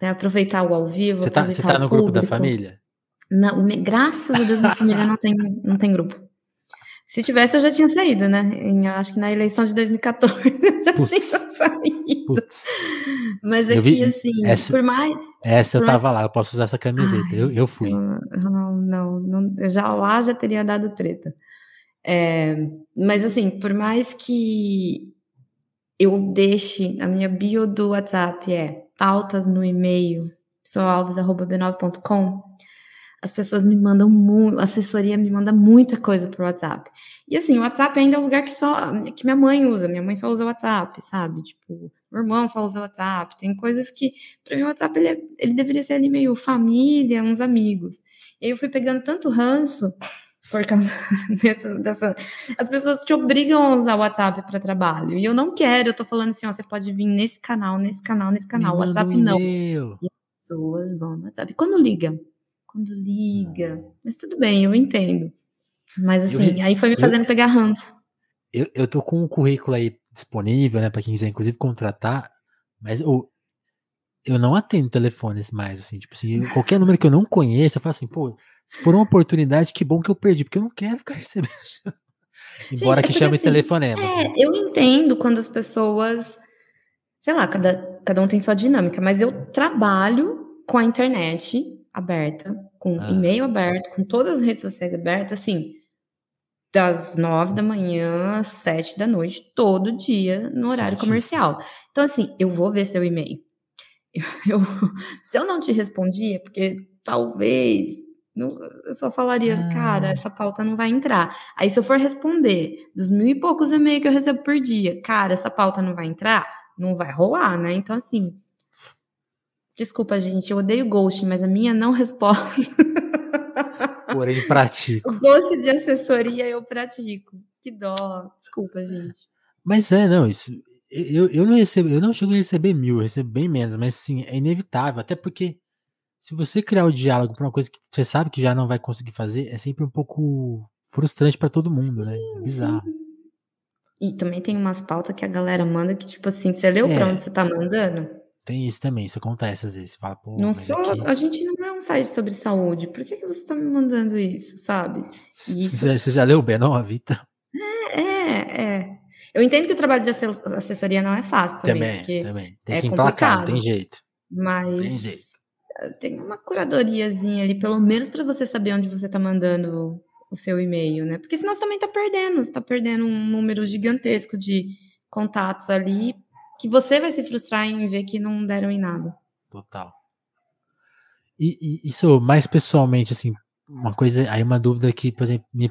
né, aproveitar o ao vivo. Você tá, tá no grupo da família? Não, graças a Deus, minha família não tem, não tem grupo. Se tivesse, eu já tinha saído, né? Em, acho que na eleição de 2014 eu já Puts. tinha saído. Puts. Mas aqui, vi, assim, essa, por mais. Essa por eu tava mais... lá, eu posso usar essa camiseta. Ai, eu, eu fui. Eu, não, não, não, já lá já teria dado treta. É, mas assim, por mais que eu deixe a minha bio do WhatsApp é pautas no e-mail, pessoalves.b9.com, as pessoas me mandam muito, a assessoria me manda muita coisa pro WhatsApp. E assim, o WhatsApp ainda é um lugar que só que minha mãe usa, minha mãe só usa o WhatsApp, sabe? Tipo, meu irmão só usa o WhatsApp. Tem coisas que, para mim, o WhatsApp ele, é, ele deveria ser ali meio família, uns amigos. E aí eu fui pegando tanto ranço por causa dessa, dessa. As pessoas te obrigam a usar o WhatsApp para trabalho. E eu não quero, eu tô falando assim, ó, você pode vir nesse canal, nesse canal, nesse canal. Me WhatsApp não. E as pessoas vão no WhatsApp. Quando liga, quando liga. Mas tudo bem, eu entendo. Mas assim, eu, aí foi me fazendo eu, pegar ranço. Eu, eu tô com um currículo aí disponível, né, para quem quiser inclusive contratar, Mas o, eu não atendo telefones mais, assim, tipo assim, qualquer número que eu não conheço, eu falo assim, pô, se for uma oportunidade, que bom que eu perdi, porque eu não quero ficar recebendo. Embora Gente, é que chame assim, telefonema. É, assim. eu entendo quando as pessoas, sei lá, cada, cada um tem sua dinâmica, mas eu trabalho com a internet aberta, com ah. e-mail aberto, com todas as redes sociais abertas, assim, das nove da manhã às sete da noite, todo dia, no horário comercial. Então, assim, eu vou ver seu e-mail. Eu, se eu não te respondi, é porque talvez não, eu só falaria, ah. cara, essa pauta não vai entrar. Aí, se eu for responder dos mil e poucos e-mails que eu recebo por dia, cara, essa pauta não vai entrar, não vai rolar, né? Então, assim, desculpa, gente, eu odeio ghost, mas a minha não responde. Porém, pratico. O ghost de assessoria eu pratico. Que dó. Desculpa, gente. Mas é, não, isso. Eu, eu não recebo, eu não chego a receber mil, eu recebo bem menos, mas sim, é inevitável, até porque se você criar o diálogo para uma coisa que você sabe que já não vai conseguir fazer, é sempre um pouco frustrante para todo mundo, né? É bizarro. Sim. E também tem umas pautas que a galera manda que, tipo assim, você leu é, pra onde você tá mandando? Tem isso também, isso acontece às vezes. Você fala, pô, não sou, aqui... a gente não é um site sobre saúde, por que, que você tá me mandando isso, sabe? Isso... Você, você já leu o B9, então? É, é, é. Eu entendo que o trabalho de assessoria não é fácil também. Também, também. Tem é que emplacar, não tem jeito. Mas tem, jeito. tem uma curadoriazinha ali, pelo menos para você saber onde você tá mandando o seu e-mail, né? Porque senão você também tá perdendo, você tá perdendo um número gigantesco de contatos ali que você vai se frustrar em ver que não deram em nada. Total. E, e isso mais pessoalmente, assim, uma coisa, aí uma dúvida que, por exemplo, me,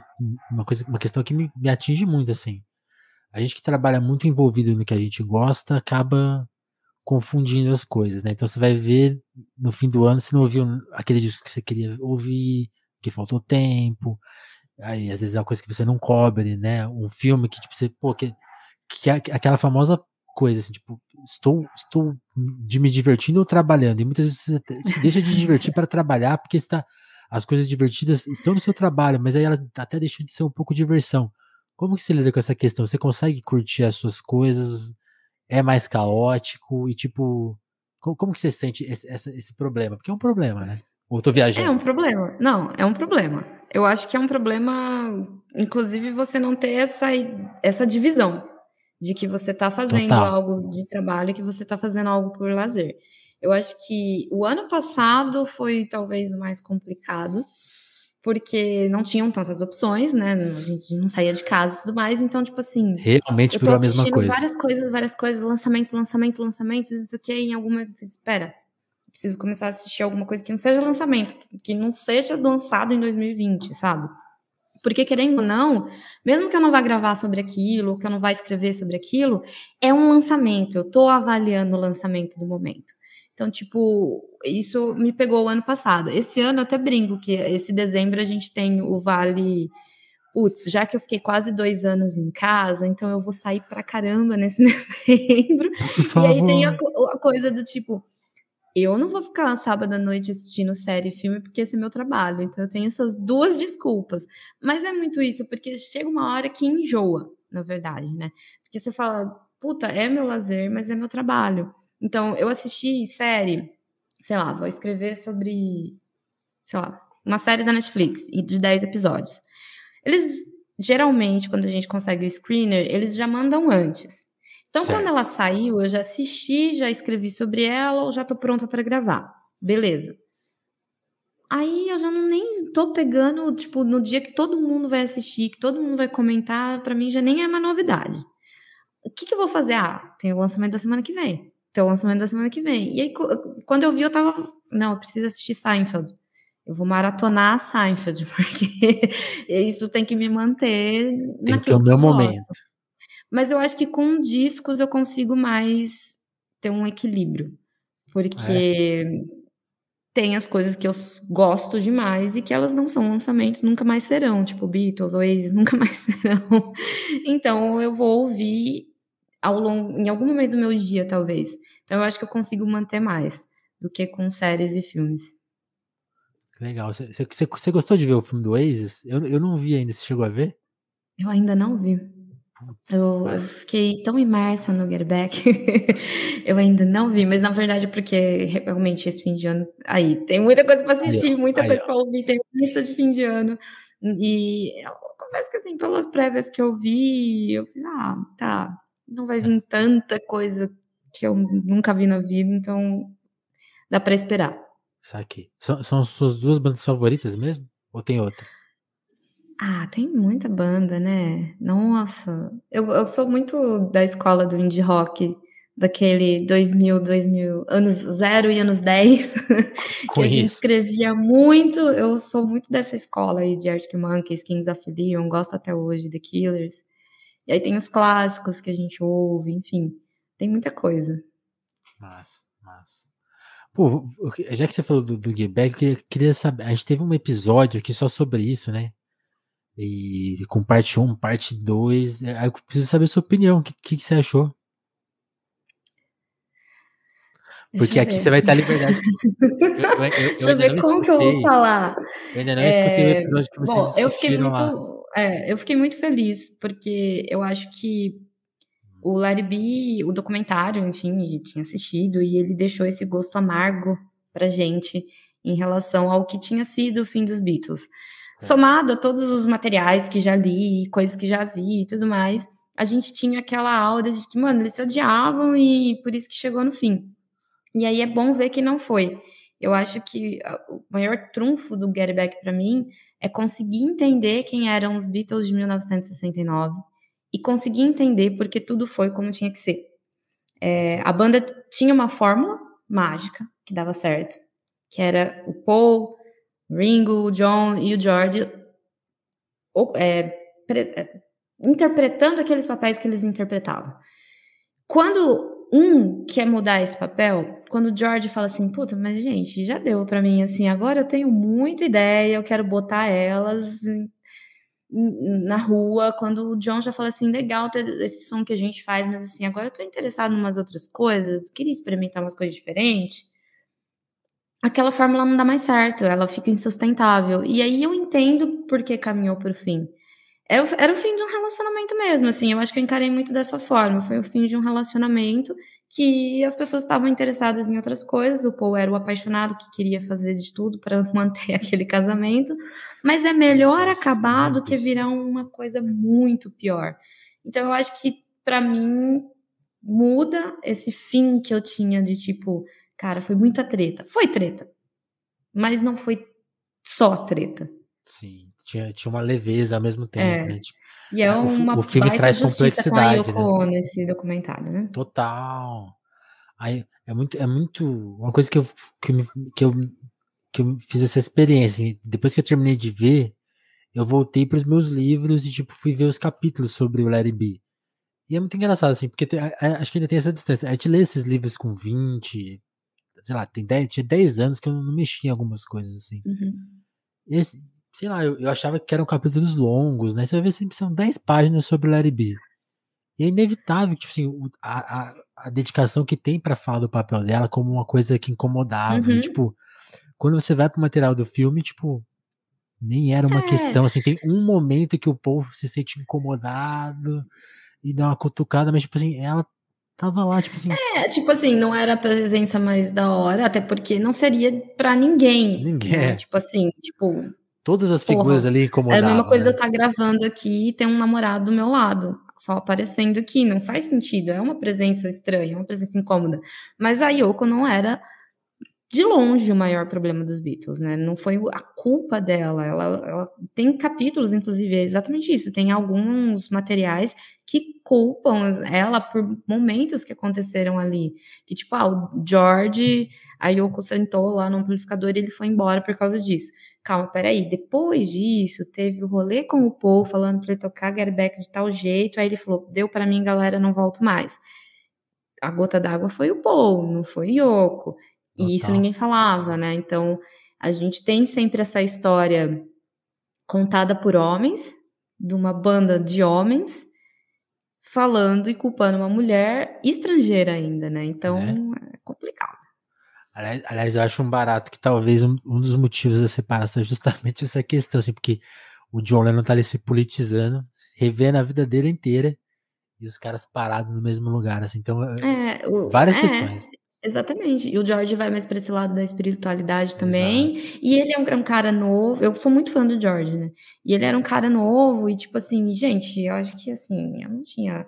uma coisa, uma questão que me, me atinge muito, assim. A gente que trabalha muito envolvido no que a gente gosta acaba confundindo as coisas, né? Então você vai ver no fim do ano, se não ouviu aquele disco que você queria ouvir, que faltou tempo, aí às vezes é uma coisa que você não cobre, né? Um filme que tipo você, pô, que, que é aquela famosa coisa, assim, tipo, estou, estou de me divertindo ou trabalhando. E muitas vezes você se deixa de divertir para trabalhar, porque está, as coisas divertidas estão no seu trabalho, mas aí ela até deixa de ser um pouco diversão. Como que você lida com essa questão? Você consegue curtir as suas coisas? É mais caótico? E tipo, como, como que você sente esse, esse, esse problema? Porque é um problema, né? Ou tô viajando? É um problema. Não, é um problema. Eu acho que é um problema, inclusive, você não ter essa, essa divisão de que você está fazendo Total. algo de trabalho e que você está fazendo algo por lazer. Eu acho que o ano passado foi talvez o mais complicado, porque não tinham tantas opções, né? A gente não saía de casa e tudo mais, então, tipo assim. Realmente virou a mesma coisa. várias coisas, várias coisas, lançamentos, lançamentos, lançamentos, não sei o que, em alguma. Espera, preciso começar a assistir alguma coisa que não seja lançamento, que não seja lançado em 2020, sabe? Porque, querendo ou não, mesmo que eu não vá gravar sobre aquilo, que eu não vá escrever sobre aquilo, é um lançamento, eu estou avaliando o lançamento do momento. Então, tipo, isso me pegou o ano passado. Esse ano eu até brinco que esse dezembro a gente tem o Vale. Putz, já que eu fiquei quase dois anos em casa, então eu vou sair pra caramba nesse dezembro. E aí tem a, a coisa do tipo, eu não vou ficar sábado à noite assistindo série e filme porque esse é meu trabalho. Então eu tenho essas duas desculpas. Mas é muito isso, porque chega uma hora que enjoa, na verdade, né? Porque você fala, puta, é meu lazer, mas é meu trabalho. Então eu assisti série, sei lá, vou escrever sobre, sei lá, uma série da Netflix de 10 episódios. Eles geralmente, quando a gente consegue o screener, eles já mandam antes. Então, certo. quando ela saiu, eu já assisti, já escrevi sobre ela, ou já tô pronta para gravar. Beleza. Aí eu já não nem tô pegando, tipo, no dia que todo mundo vai assistir, que todo mundo vai comentar, para mim já nem é uma novidade. O que, que eu vou fazer? Ah, tem o lançamento da semana que vem. Tem o lançamento da semana que vem. E aí, quando eu vi, eu tava. Não, eu preciso assistir Seinfeld. Eu vou maratonar Seinfeld, porque isso tem que me manter. Tem que ter o meu momento. Gosto. Mas eu acho que com discos eu consigo mais ter um equilíbrio. Porque é. tem as coisas que eu gosto demais e que elas não são lançamentos, nunca mais serão. Tipo Beatles, Oasis, nunca mais serão. Então eu vou ouvir ao longo, em algum momento do meu dia, talvez. Então eu acho que eu consigo manter mais do que com séries e filmes. Legal. Você, gostou de ver o filme do Oasis? Eu, eu não vi ainda. Você chegou a ver? Eu ainda não vi. Eu, eu, fiquei tão imersa no Get Back, eu ainda não vi, mas na verdade porque realmente esse fim de ano, aí tem muita coisa para assistir, muita aí, coisa para ouvir, tem lista de fim de ano, e eu confesso que assim, pelas prévias que eu vi, eu fiz, ah, tá, não vai vir tanta coisa que eu nunca vi na vida, então dá para esperar. Saquei. São, são suas duas bandas favoritas mesmo? Ou tem outras? Ah, tem muita banda, né? Nossa, eu, eu sou muito da escola do indie rock, daquele 2000, 2000, anos 0 e anos 10, que a gente escrevia muito. Eu sou muito dessa escola aí de Arctic Monkeys, Kings of Leon, gosto até hoje, The Killers. E aí tem os clássicos que a gente ouve, enfim, tem muita coisa. Massa, massa. Pô, já que você falou do, do Quebec, eu queria saber. A gente teve um episódio aqui só sobre isso, né? E com parte 1, parte 2. É, eu preciso saber a sua opinião. O que, que, que você achou? Porque aqui você vai estar à liberdade. Eu, eu, eu, Deixa eu ver como escutei. que eu vou falar. Eu ainda não é... escutei o episódio que vocês Bom, eu fiquei muito, é, eu fiquei muito feliz, porque eu acho que o Larry B, o documentário, enfim, tinha assistido, e ele deixou esse gosto amargo pra gente em relação ao que tinha sido o fim dos Beatles. É. Somado a todos os materiais que já li, coisas que já vi e tudo mais, a gente tinha aquela aura de que, mano, eles se odiavam e por isso que chegou no fim. E aí é bom ver que não foi. Eu acho que o maior trunfo do Get Back para mim é conseguir entender quem eram os Beatles de 1969 e conseguir entender porque tudo foi como tinha que ser. É, a banda tinha uma fórmula mágica que dava certo, que era o Paul, Ringo, o John e o George é, é, interpretando aqueles papéis que eles interpretavam. Quando um quer mudar esse papel, quando o George fala assim, puta, mas gente, já deu para mim, assim, agora eu tenho muita ideia, eu quero botar elas na rua, quando o John já fala assim, legal esse som que a gente faz, mas assim, agora eu tô interessado em umas outras coisas, queria experimentar umas coisas diferentes, aquela fórmula não dá mais certo, ela fica insustentável. E aí eu entendo por que caminhou fim. É era o fim de um relacionamento mesmo, assim, eu acho que eu encarei muito dessa forma. Foi o fim de um relacionamento que as pessoas estavam interessadas em outras coisas. O Paul era o apaixonado que queria fazer de tudo para manter aquele casamento, mas é melhor Nossa, acabar do que virar uma coisa muito pior. Então eu acho que para mim muda esse fim que eu tinha de tipo, cara, foi muita treta. Foi treta, mas não foi só treta. Sim tinha, tinha uma leveza ao mesmo tempo, é. né? Tipo, e é uma o, o filme traz complexidade, com a né? nesse documentário, né? Total. Aí é muito, é muito uma coisa que eu que, que eu que eu fiz essa experiência. Depois que eu terminei de ver, eu voltei para os meus livros e tipo fui ver os capítulos sobre o Larry B. E é muito engraçado assim, porque tem, acho que ainda tem essa distância. A gente lê esses livros com 20, sei lá, tem 10, tinha 10 anos que eu não mexi em algumas coisas assim. Uhum. Esse, sei lá, eu, eu, achava que eram capítulos longos, né? Você vai ver sempre são 10 páginas sobre Larry B. E é inevitável, tipo assim, a, a, a dedicação que tem para falar do papel dela como uma coisa que incomodava. Uhum. E, tipo, quando você vai pro material do filme, tipo, nem era uma é. questão, assim, tem um momento que o povo se sente incomodado e dá uma cutucada, mas, tipo assim, ela tava lá, tipo assim. É, tipo assim, não era a presença mais da hora, até porque não seria para ninguém. Ninguém. Né? É. Tipo assim, tipo, Todas as figuras Porra, ali incomodavam. É a mesma coisa né? eu estar tá gravando aqui e ter um namorado do meu lado, só aparecendo aqui. Não faz sentido. É uma presença estranha, é uma presença incômoda. Mas a Yoko não era de longe o maior problema dos Beatles, né? Não foi a culpa dela. Ela, ela, tem capítulos, inclusive, é exatamente isso. Tem alguns materiais que culpam ela por momentos que aconteceram ali. Que, tipo, ah, o George, a Yoko sentou lá no amplificador e ele foi embora por causa disso calma, peraí, depois disso, teve o rolê com o Paul falando para ele tocar Get Back de tal jeito, aí ele falou, deu para mim, galera, não volto mais. A gota d'água foi o Paul, não foi o Yoko. E Total. isso ninguém falava, né? Então, a gente tem sempre essa história contada por homens, de uma banda de homens, falando e culpando uma mulher estrangeira ainda, né? Então, é, é complicado. Aliás, aliás, eu acho um barato que talvez um, um, dos motivos da separação é justamente essa questão, assim, porque o John Lennon tá ali se politizando, revendo a vida dele inteira, e os caras parados no mesmo lugar, assim. Então, É, o várias é, questões. Exatamente. E o George vai mais pra esse lado da espiritualidade também. E ele é um, um cara novo. Eu sou muito fã do George, né? E ele era um cara novo e, tipo assim, gente, eu acho que assim, eu não tinha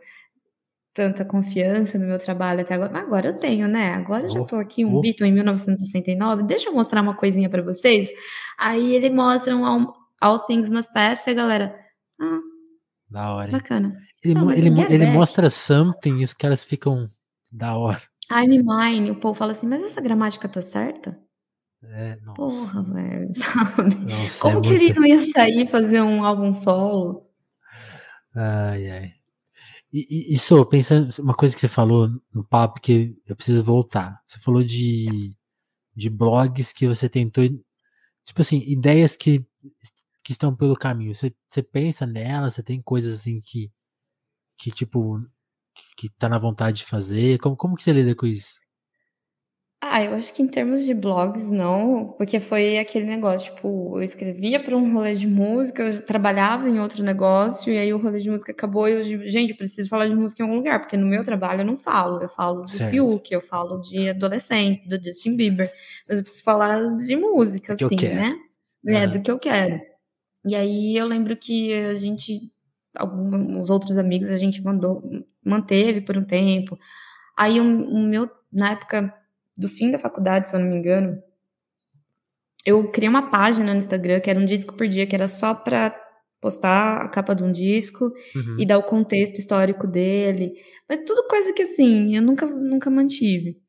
tanta confiança no meu trabalho até agora, mas agora eu tenho, né? Agora eu já tô aqui, um oh. Beatle em 1969, deixa eu mostrar uma coisinha pra vocês. Aí ele mostra um All, All Things Must Pass e a galera, ah, Da hora, hein? bacana. Ele, Não, ele, ele mostra something e os caras ficam da hora. I'm mine, o povo fala assim, mas essa gramática tá certa? É, nossa. Porra, velho, sabe? Nossa, Como é que ele muito... não ia sair e fazer um álbum solo? Ai, ai. E, e, e pensando, uma coisa que você falou no papo que eu preciso voltar. Você falou de, de blogs que você tentou, tipo assim, ideias que, que estão pelo caminho. Você, você pensa nelas, você tem coisas assim que, que tipo, que, que tá na vontade de fazer. Como, como que você lida com isso? Ah, eu acho que em termos de blogs, não, porque foi aquele negócio, tipo, eu escrevia para um rolê de música, eu trabalhava em outro negócio, e aí o rolê de música acabou, e eu digo, gente, eu preciso falar de música em algum lugar, porque no meu trabalho eu não falo, eu falo do Certo. Fiuk, eu falo de adolescentes, do Justin Bieber, mas eu preciso falar de música, Do assim, né? É, Aham. do que eu quero. E aí eu lembro que a gente, alguns outros amigos, a gente mandou, manteve por um tempo. Aí o, o meu, na época do fim da faculdade, se eu não me engano, eu criei uma página no Instagram que era um disco por dia, que era só pra postar a capa de um disco Uhum. e dar o contexto histórico dele. Mas tudo coisa que assim, eu nunca, nunca mantive.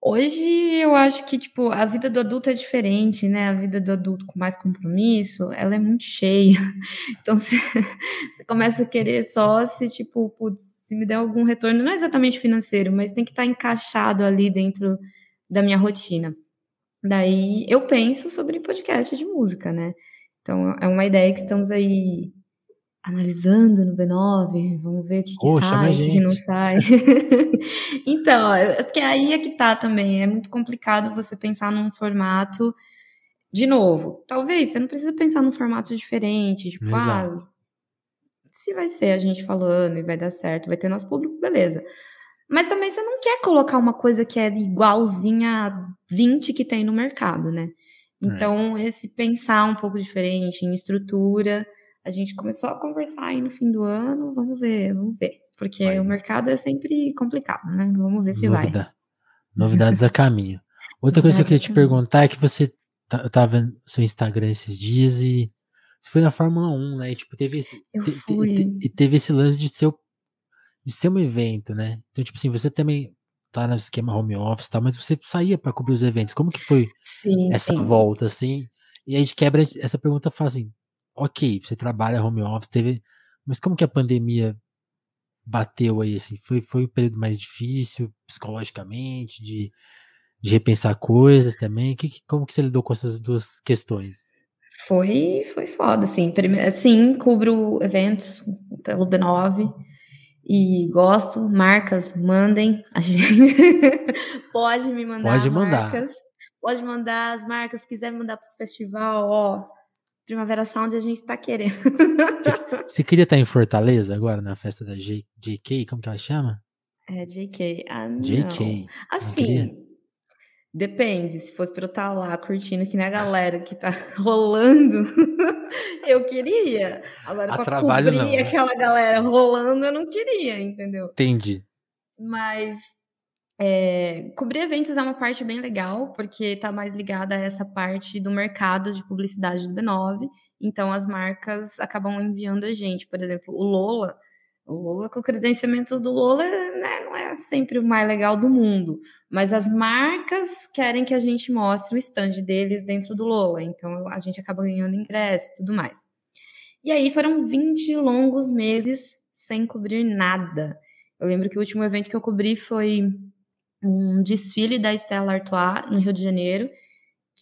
Hoje eu acho que, tipo, a vida do adulto é diferente, né? A vida do adulto com mais compromisso, ela é muito cheia. Então você, você começa a querer só se, tipo, putz, se me der algum retorno, não é exatamente financeiro, mas tem que estar encaixado ali dentro da minha rotina. Daí eu penso sobre podcast de música, né? Então é uma ideia que estamos aí analisando no B9, vamos ver o que, que Ô, chama a sai, o que, que não sai. então, é porque aí é que tá também, é muito complicado você pensar num formato de novo. Talvez você não precisa pensar num formato diferente, tipo, ah, Exato. Se vai ser a gente falando e vai dar certo, vai ter nosso público, beleza. Mas também você não quer colocar uma coisa que é igualzinha a 20 que tem no mercado, né? Então, esse pensar um pouco diferente em estrutura, a gente começou a conversar aí no fim do ano, vamos ver, vamos ver. Porque Vai. o mercado é sempre complicado, né? Vamos ver se vai. Novida- Novidades a caminho. Outra coisa que eu queria te perguntar é que você tá, eu tava vendo seu Instagram esses dias e você foi na Fórmula 1, né? E tipo, teve esse, te- te- te- e teve esse lance de ser, de ser um evento, né? Então, tipo assim, você também tá no esquema home office e tal, mas você saía para cobrir os eventos. Como que foi Sim, essa sim. volta, assim? E aí a gente quebra essa pergunta fala assim, ok, você trabalha home office, teve, mas como que a pandemia bateu aí, assim? Foi, foi o período mais difícil, psicologicamente, de, de repensar coisas também? Que- como que você lidou com essas duas questões? Foi, foi foda, assim. Primeiro, sim, cubro eventos pelo B9 e gosto. Marcas, mandem. A gente pode me mandar Pode mandar. marcas. Pode mandar as marcas, se quiser mandar para os festival, ó. Primavera Sound a gente tá querendo. Você queria estar em Fortaleza agora, na festa da J, JK? Como que ela chama? É, JK. Ah. JK. Assim, depende. Se fosse pra eu estar lá curtindo que nem a galera que tá rolando, eu queria. Agora, A pra trabalho cobrir não, né? aquela galera rolando, eu não queria, entendeu? Entendi. Mas é, cobrir eventos é uma parte bem legal, porque tá mais ligada a essa parte do mercado de publicidade do B9. Então, as marcas acabam enviando a gente. Por exemplo, o Lola. O Lola, com o credenciamento do Lola, né, não é sempre o mais legal do mundo. Mas as marcas querem que a gente mostre o stand deles dentro do Lola. Então, a gente acaba ganhando ingresso e tudo mais. E aí foram 20 longos meses sem cobrir nada. Eu lembro que o último evento que eu cobri foi um desfile da Stella Artois no Rio de Janeiro,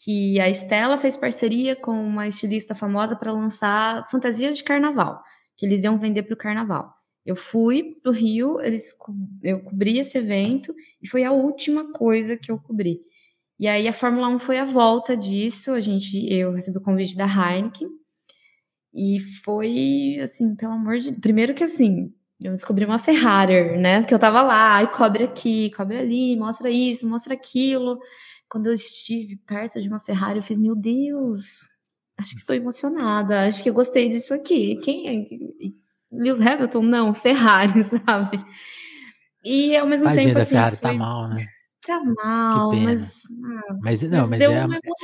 que a Stella fez parceria com uma estilista famosa para lançar fantasias de carnaval, que eles iam vender para o carnaval. Eu fui pro Rio, eles, eu cobri esse evento e foi a última coisa que eu cobri. E aí a Fórmula 1 foi a volta disso, a gente, eu recebi o convite da Heineken e foi assim, pelo amor de, primeiro que assim, eu descobri uma Ferrari, né? Que eu tava lá, e cobre aqui, cobre ali, mostra isso, mostra aquilo. Quando eu estive perto de uma Ferrari, eu fiz, meu Deus, acho que estou emocionada, acho que eu gostei disso aqui. Quem é? Lewis Hamilton? Não, Ferrari, sabe? E ao mesmo Tadinha tempo. Assim, Ferrari, tá foi... mal, né? Tá mal, mas. Ah, mas não, mas, mas é,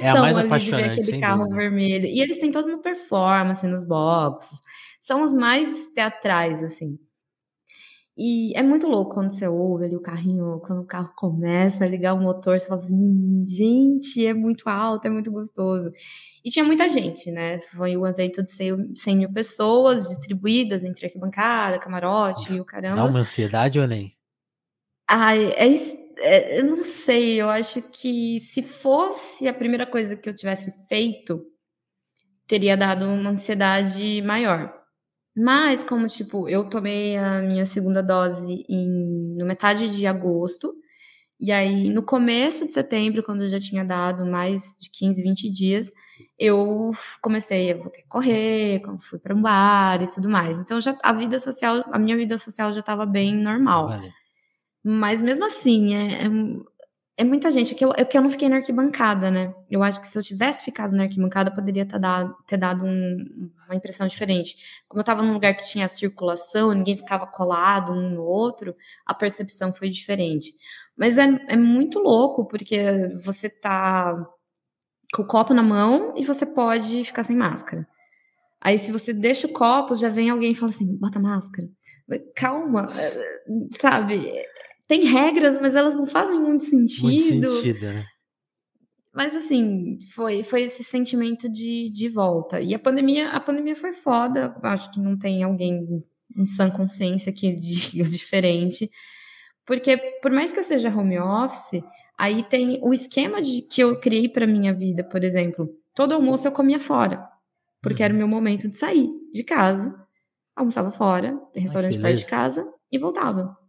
é a mais ali apaixonante, de ver aquele carro dúvida. vermelho. E eles têm toda uma performance nos boxes. São os mais teatrais, assim. E é muito louco quando você ouve ali o carrinho, quando o carro começa a ligar o motor, você fala assim, gente, é muito alto, é muito gostoso. E tinha muita gente, né? Foi um evento de 100 mil pessoas distribuídas entre arquibancada, camarote e o caramba. Dá uma ansiedade ou nem? Ai, é, é, eu não sei, eu acho que se fosse a primeira coisa que eu tivesse feito, teria dado uma ansiedade maior. Mas, como, tipo, eu tomei a minha segunda dose em, no metade de agosto, e aí no começo de setembro, quando eu já tinha dado mais de 15, 20 dias, eu comecei a voltar a correr, fui para um bar e tudo mais. Então, já, a vida social, a minha vida social já estava bem normal. Vale. Mas mesmo assim, é, é, é muita gente. É que, eu, é que eu não fiquei na arquibancada, né? Eu acho que se eu tivesse ficado na arquibancada, poderia ter dado, ter dado um, uma impressão diferente. Como eu estava num lugar que tinha circulação, ninguém ficava colado um no outro, a percepção foi diferente. Mas é, é muito louco, porque você tá com o copo na mão e você pode ficar sem máscara. Aí, se você deixa o copo, já vem alguém e fala assim: bota máscara. Calma, sabe? Tem regras, mas elas não fazem muito sentido. Muito sentido, né? Mas assim, foi, foi esse sentimento de, de volta. E a pandemia, a pandemia foi foda. Acho que não tem alguém em sã consciência que diga diferente. Porque por mais que eu seja home office, aí tem o esquema de que eu criei para minha vida, por exemplo. Todo almoço eu comia fora, porque era o meu momento de sair de casa, almoçava fora, restaurante perto de casa e voltava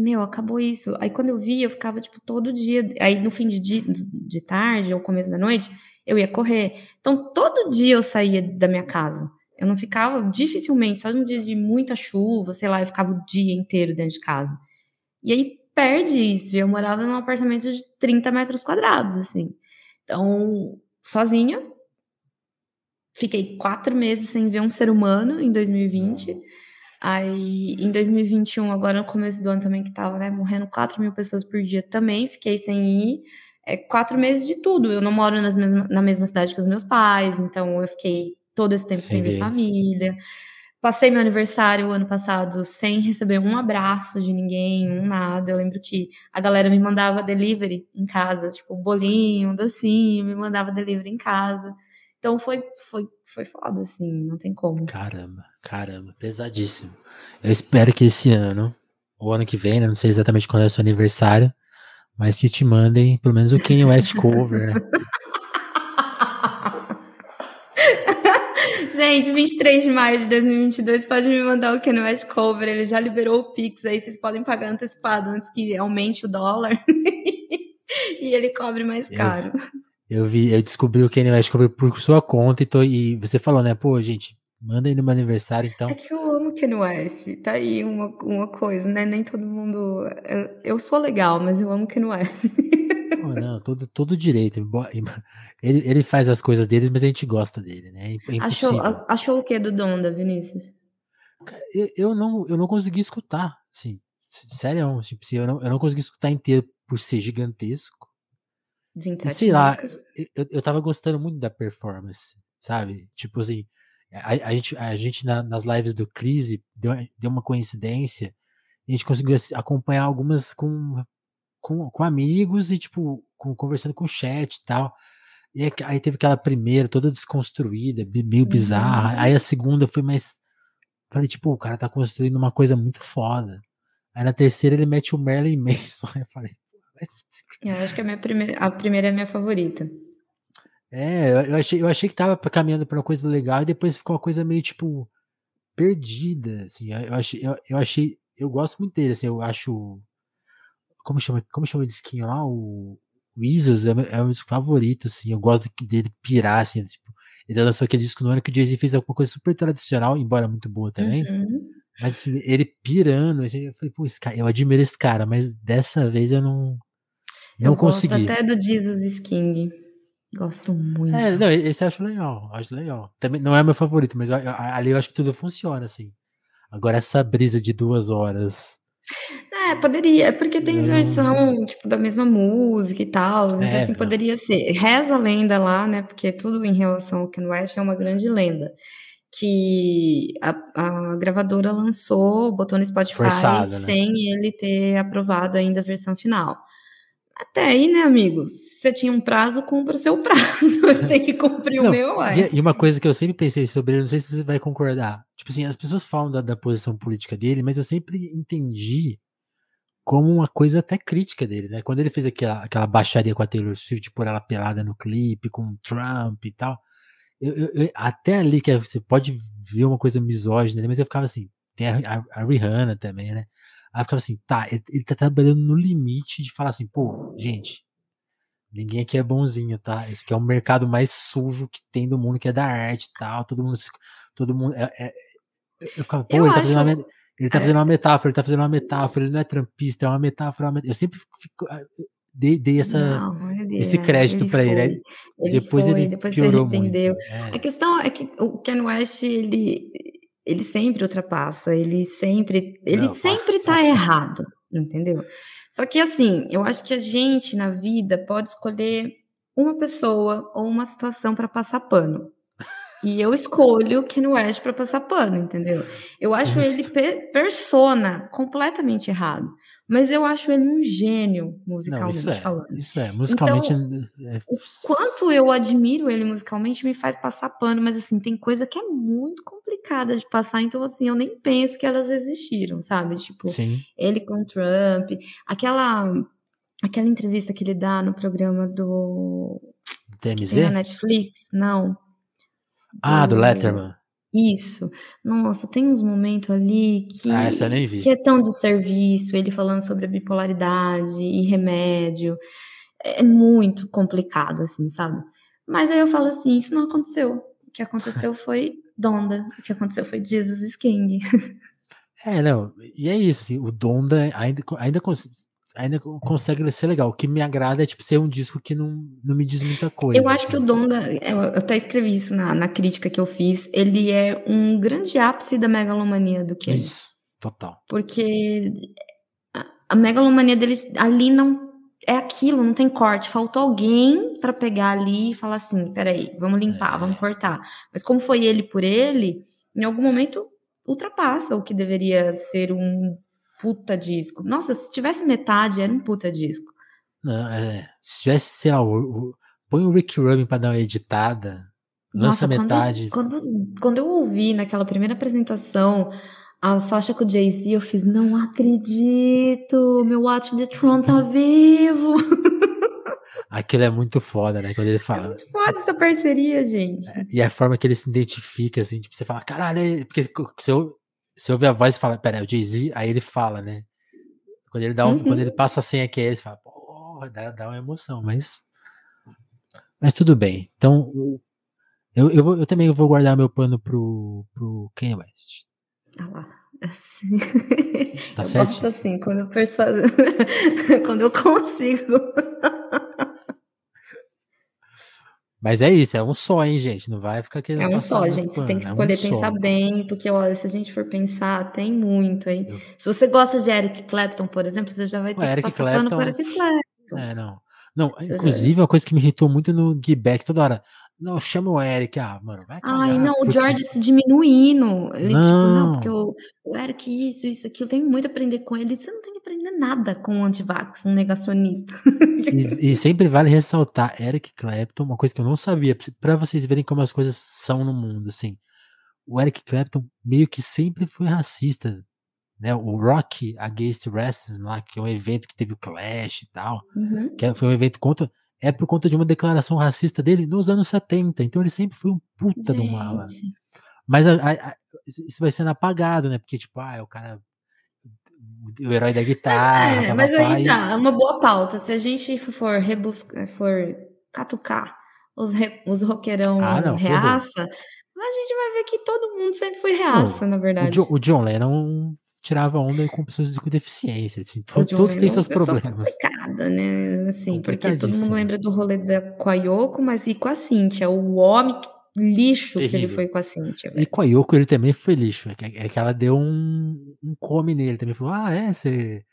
meu, acabou isso. Aí quando eu via, eu ficava, tipo, todo dia. Aí no fim de, dia, de tarde ou começo da noite, eu ia correr. Então, todo dia eu saía da minha casa. Eu não ficava, dificilmente, só num dia de muita chuva, sei lá, eu ficava o dia inteiro dentro de casa. E aí perde isso. Eu morava num apartamento de 30 metros quadrados, assim. Então, sozinha. Fiquei quatro meses sem ver um ser humano em 2020. Aí, em 2021, agora no começo do ano também, que tava, né, morrendo 4 mil pessoas por dia também, fiquei sem ir. É, quatro meses de tudo. Eu não moro nas mesma, na mesma cidade que os meus pais, então eu fiquei todo esse tempo sem, sem ver família. Passei meu aniversário ano passado sem receber um abraço de ninguém, um nada. Eu lembro que a galera me mandava delivery em casa, tipo, um bolinho, um docinho, me mandava delivery em casa. Então foi, foi, foi foda, assim, não tem como. Caramba, caramba, pesadíssimo. Eu espero que esse ano, ou ano que vem, né, não sei exatamente quando é o seu aniversário, mas que te mandem pelo menos o Kanye West cover, né? Gente, 23 de maio de 2022, pode me mandar o Kanye West cover, ele já liberou o Pix, aí vocês podem pagar antecipado antes que aumente o dólar e ele cobre mais caro. Eu... Eu vi, eu descobri o Kanye West cover por sua conta e, tô, e você falou, né? Pô, gente, manda aí no meu aniversário, então. É que eu amo Kanye West. Tá aí uma, uma coisa, né? Nem todo mundo. Eu, sou legal, mas eu amo Kanye West. Pô, não, todo, todo direito. Ele, ele faz as coisas dele, mas a gente gosta dele, né? É achou, achou o que do Donda, Vinícius? Eu, eu, não, eu não consegui escutar, assim. Sério, tipo, eu, não, eu não consegui escutar inteiro por ser gigantesco. 27 Sei lá, eu, eu tava gostando muito da performance, sabe? Tipo assim, a, a gente, a gente na, nas lives do Crise deu, deu uma coincidência, a gente conseguiu acompanhar algumas com, com, com amigos e, tipo, com, conversando com o chat e tal. E aí, teve aquela primeira toda desconstruída, meio bizarra. Uhum. Aí a segunda foi mais. Falei, tipo, o cara tá construindo uma coisa muito foda. Aí na terceira ele mete o Merlin Mason. Aí eu falei, eu acho que a, minha primeira, a primeira é a minha favorita. É, eu achei, eu achei que tava caminhando pra uma coisa legal e depois ficou uma coisa meio, tipo, perdida, assim. Eu achei, eu, eu achei, eu gosto muito dele, assim, eu acho, como chama, como chama o disquinho lá? O, o é, é o meu disco favorito, assim, eu gosto dele pirar, assim, tipo, ele lançou aquele disco no ano que o Jay-Z fez alguma coisa super tradicional, embora muito boa também, uhum. Mas assim, ele pirando, assim, eu falei, pô, esse cara, eu admiro esse cara, mas dessa vez eu não, não eu consegui. Gosto até do Jesus King. Gosto muito. É, não, esse eu acho legal, acho legal. Também não é meu favorito, mas eu, eu, ali eu acho que tudo funciona, assim. Agora essa brisa de duas horas. É, poderia, é porque tem versão, tipo, da mesma música e tal, então É, assim, poderia ser. Reza a lenda lá, né, porque tudo em relação ao Ken West é uma grande lenda, que a, a gravadora lançou, botou no Spotify Forçada, né? sem ele ter aprovado ainda a versão final. Até aí, né, amigos? Você tinha um prazo, cumpra o seu prazo. Eu tenho que cumprir Não, o meu, ué. E, uma coisa que eu sempre pensei sobre ele, não sei se você vai concordar. Tipo assim, as pessoas falam da, da posição política dele, mas eu sempre entendi como uma coisa até crítica dele, né? Quando ele fez aquela, aquela baixaria com a Taylor Swift por ela pelada no clipe, com o Trump e tal. eu- eu- eu- até ali que você pode ver uma coisa misógina, ali, mas eu ficava assim, tem a, a- a Rihanna também, né? Aí ficava assim, tá, ele, ele tá trabalhando no limite de falar assim, pô, gente, ninguém aqui é bonzinho, tá? Esse aqui é o mercado mais sujo que tem do mundo, que é da arte e tal, todo mundo, todo mundo, é- é- eu ficava, pô, Eu ele tá fazendo uma, acho- ele tá é. fazendo uma metáfora, ele tá fazendo uma metáfora, ele não é trampista, é uma metáfora, é uma met- eu sempre fico, ah, dei, dei essa, Não, ele esse é, crédito pra ele, aí Ele depois foi, ele depois piorou arrependeu. muito. é. A questão é que o Ken West, ele, ele sempre ultrapassa, ele sempre, ele Não, sempre tá faça. errado, entendeu? Só que assim, eu acho que a gente na vida pode escolher uma pessoa ou uma situação para passar pano. E eu escolho o Ken West para passar pano, entendeu? Eu acho ele Justo. pe- persona completamente errado, mas eu acho ele um gênio Não, musicalmente isso é, falando. isso é, musicalmente é, O quanto eu admiro ele musicalmente me faz passar pano, mas assim, tem coisa que é muito complicada de passar, então assim, eu nem penso que elas existiram, sabe? Tipo, sim, ele com Trump, aquela aquela entrevista que ele dá no programa do TMZ? na Netflix, não. Ah, do Letterman. Isso. Nossa, tem uns momentos ali que, Ah, que é tão de serviço, ele falando sobre a bipolaridade e remédio. É muito complicado, assim, sabe? Mas aí eu falo assim, isso não aconteceu. O que aconteceu foi Donda. O que aconteceu foi Jesus is King. É, não, e é isso, assim, o Donda ainda, ainda, ainda consegue ser legal. O que me agrada é, tipo, ser um disco que não, não me diz muita coisa. Eu acho que o assim. Donda, eu até escrevi isso na, na crítica que eu fiz, ele é um grande ápice da megalomania do Kenny. Isso, total. Porque a, a megalomania deles ali não é aquilo, não tem corte. Faltou alguém pra pegar ali e falar assim: peraí, vamos limpar, É. vamos cortar. Mas como foi ele por ele, em algum momento ultrapassa o que deveria ser um puta disco. Nossa, se tivesse metade, era um puta disco. Não, é, se tivesse, sei lá, o, o- põe o Rick Rubin pra dar uma editada, lança Nossa, quando eu- metade. Quando, quando, eu ouvi naquela primeira apresentação a faixa com o Jay-Z, eu fiz, não acredito, meu Watch the Throne tá vivo. Aquilo é muito foda, né? Quando ele É fala. muito foda essa parceria, gente. E a forma que ele se identifica, assim, tipo, você fala, caralho, é-" porque você, você ouve a voz e fala, pera, é o Jay-Z, aí ele fala, né? Quando ele, dá um, Uhum. quando ele passa a senha que é ele, fala, porra, dá, dá uma emoção, mas. Mas tudo bem. Então, eu, eu, vou- eu também vou guardar meu pano pro, pro Kanye West. Ah lá. Assim. Tá eu certíssimo. gosto assim, quando eu persuado. quando eu consigo. Mas é isso, é um só, hein, gente? Não vai ficar querendo É um passar só, gente. Você pano, tem que é um escolher só. pensar bem, porque olha, se a gente for pensar, tem muito, hein? Eu- Se você gosta de Eric Clapton, por exemplo, você já vai ter O Eric que passar pano Clapton- por Eric Clapton. É, não. Não, inclusive, uma coisa que me irritou muito no Gibeck toda hora. Não, chama o Eric. Ah, mano, vai cagar. Ai, não, o George se diminuindo. Ele, tipo, não, Não. porque o, o Eric, isso, isso, aquilo, tem muito a aprender com ele. Você não tem que aprender nada com um antivax, um negacionista. E, e sempre vale ressaltar, Eric Clapton, uma coisa que eu não sabia, pra vocês verem como as coisas são no mundo, assim. O Eric Clapton meio que sempre foi racista, né? O Rock Against Racism lá, que é um evento que teve o Clash e tal, Uhum. que foi um evento contra, é por conta de uma declaração racista dele nos anos 70, então ele sempre foi um puta do mala. Mas a- a- a- isso vai sendo apagado, né? Porque, tipo, ah, é o cara. O herói da guitarra. É, mas aí tá, é uma boa pauta. Se a gente for rebuscar, for catucar os, re, os roqueirão Ah, não, reaça, a gente vai ver que todo mundo sempre foi reaça, na verdade. O John, o John Lennon tirava onda com pessoas com deficiência. Assim, todos, todos têm seus problemas. complicada, né? Assim, porque todo mundo lembra do rolê da, com a Yoko, mas e com a Cintia? O homem lixo Terrível. que ele foi com a Cintia. E com a Yoko ele também foi lixo. É que ela deu um, um come nele também. Falou: Ah, é? Você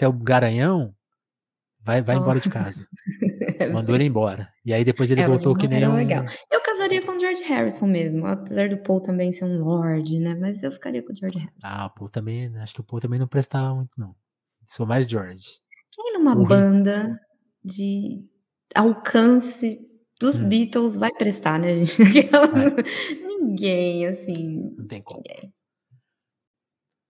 é o garanhão? Vai, vai oh. embora de casa. Mandou ele embora. E aí depois ele é, voltou que nem um. Legal. Eu casaria com o George Harrison mesmo, apesar do Paul também ser um lord, né? Mas eu ficaria com o George Harrison. Ah, o Paul também. Acho que o Paul também não prestava muito, não. Sou mais George. Quem numa o banda de alcance dos hum. Beatles vai prestar, né, gente? Ninguém, assim. Não tem como. Ninguém.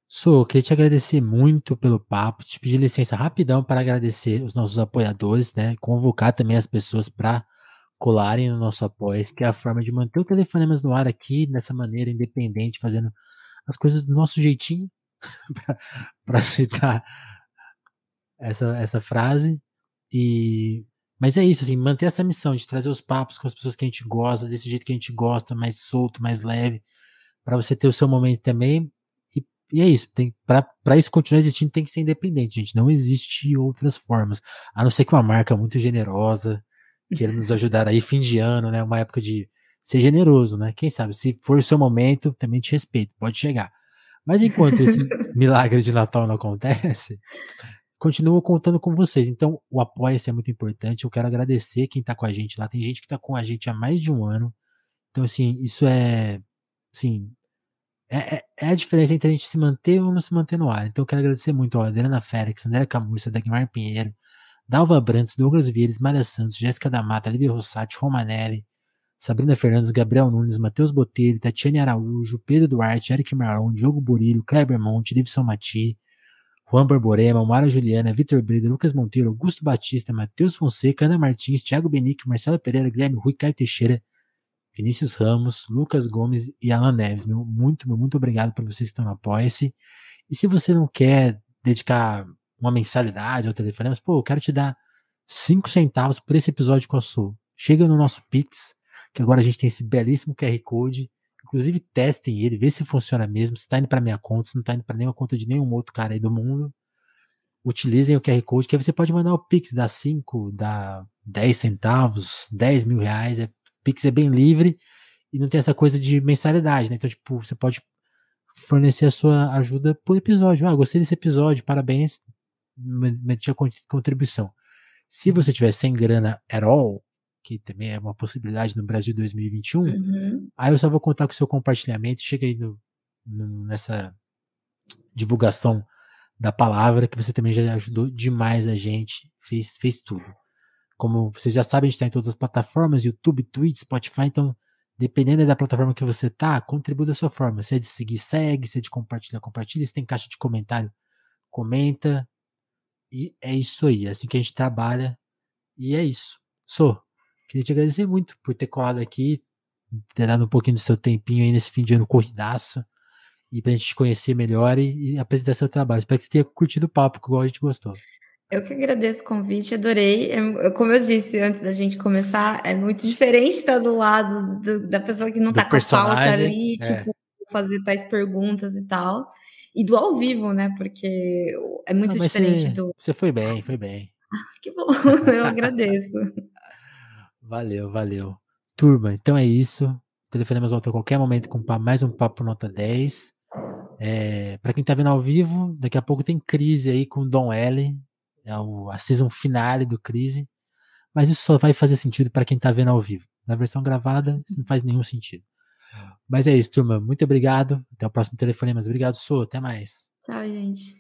Sou, queria te agradecer muito pelo papo, te pedir licença rapidão para agradecer os nossos apoiadores, né? Convocar também as pessoas para colarem no nosso apoio, que é a forma de manter o Telefonemas no ar aqui, dessa maneira independente, fazendo as coisas do nosso jeitinho, para citar essa, essa frase. E mas é isso, assim, manter essa missão de trazer os papos com as pessoas que a gente gosta, desse jeito que a gente gosta, mais solto, mais leve, para você ter o seu momento também, e é isso, tem para isso continuar existindo tem que ser independente, gente. Não existe outras formas. A não ser que uma marca muito generosa queira nos ajudar aí fim de ano, né? Uma época de ser generoso, né? Quem sabe, se for o seu momento, também te respeito, pode chegar. Mas enquanto esse milagre de Natal não acontece, continuo contando com vocês. Então, o apoio-se é muito importante. Eu quero agradecer quem está com a gente lá. Tem gente que está com a gente há mais de um ano. Então, assim, isso é, assim, é, é, é, a diferença entre a gente se manter ou não se manter no ar. Então eu quero agradecer muito a Adriana Félix, André Camurça, Dagmar Pinheiro, Dalva Brantes, Douglas Vieira, Maria Santos, Jéssica da Mata, Lívia Rossati, Romanelli, Sabrina Fernandes, Gabriel Nunes, Matheus Botelho, Tatiane Araújo, Pedro Duarte, Eric Marlon, Diogo Burilho, Kleber Monte, Davidson Mati, Juan Barborema, Mara Juliana, Vitor Brida, Lucas Monteiro, Augusto Batista, Matheus Fonseca, Ana Martins, Thiago Benique, Marcelo Pereira, Guilherme Rui, Caio Teixeira, Vinícius Ramos, Lucas Gomes e Alan Neves. Meu, muito, meu, muito obrigado por vocês que estão no Apoia-se. E se você não quer dedicar uma mensalidade ao telefone, mas, pô, eu quero te dar 5 centavos por esse episódio que eu sou. Chega no nosso Pix, que agora a gente tem esse belíssimo QR Code. Inclusive, testem ele, vê se funciona mesmo, se está indo para minha conta, se não está indo para nenhuma conta de nenhum outro cara aí do mundo. Utilizem o QR Code, que aí você pode mandar o Pix, dá 5, dá 10 centavos, 10 mil reais, é Pix é bem livre e não tem essa coisa de mensalidade, né? Então, tipo, você pode fornecer a sua ajuda por episódio. Ah, gostei desse episódio, parabéns, meti a contribuição. Se você tiver sem grana at all, que também é uma possibilidade no Brasil 2021, uhum. aí eu só vou contar com o seu compartilhamento, chega aí no, no, nessa divulgação da palavra, que você também já ajudou demais a gente, fez, fez tudo. Como vocês já sabem, a gente está em todas as plataformas, YouTube, Twitch, Spotify, então dependendo da plataforma que você tá, contribua da sua forma. Se é de seguir, segue, se é de compartilhar, compartilha, se tem caixa de comentário, comenta. E é isso aí, é assim que a gente trabalha. E é isso. Sou. Queria te agradecer muito por ter colado aqui, ter dado um pouquinho do seu tempinho aí nesse fim de ano corridaço. E pra gente te conhecer melhor e, e apresentar seu trabalho. Espero que você tenha curtido o papo, igual a gente gostou. Eu que agradeço o convite, adorei. É, como eu disse antes da gente começar, é muito diferente estar do lado do, da pessoa que não está com a pauta ali, é. tipo, fazer tais perguntas e tal. E do ao vivo, né? Porque é muito não, diferente você, do. Você foi bem, foi bem. Ah, que bom, eu agradeço. Valeu, valeu. Turma, então é isso. Telefonemos volta a qualquer momento com mais um Papo Nota 10. É, para quem tá vendo ao vivo, daqui a pouco tem crise aí com o Dom L é o, a season finale do Crise, mas isso só vai fazer sentido para quem tá vendo ao vivo. Na versão gravada, isso não faz nenhum sentido. Mas é isso, turma. Muito obrigado. Até o próximo telefone, mas obrigado, Sou. Até mais. Tchau, gente.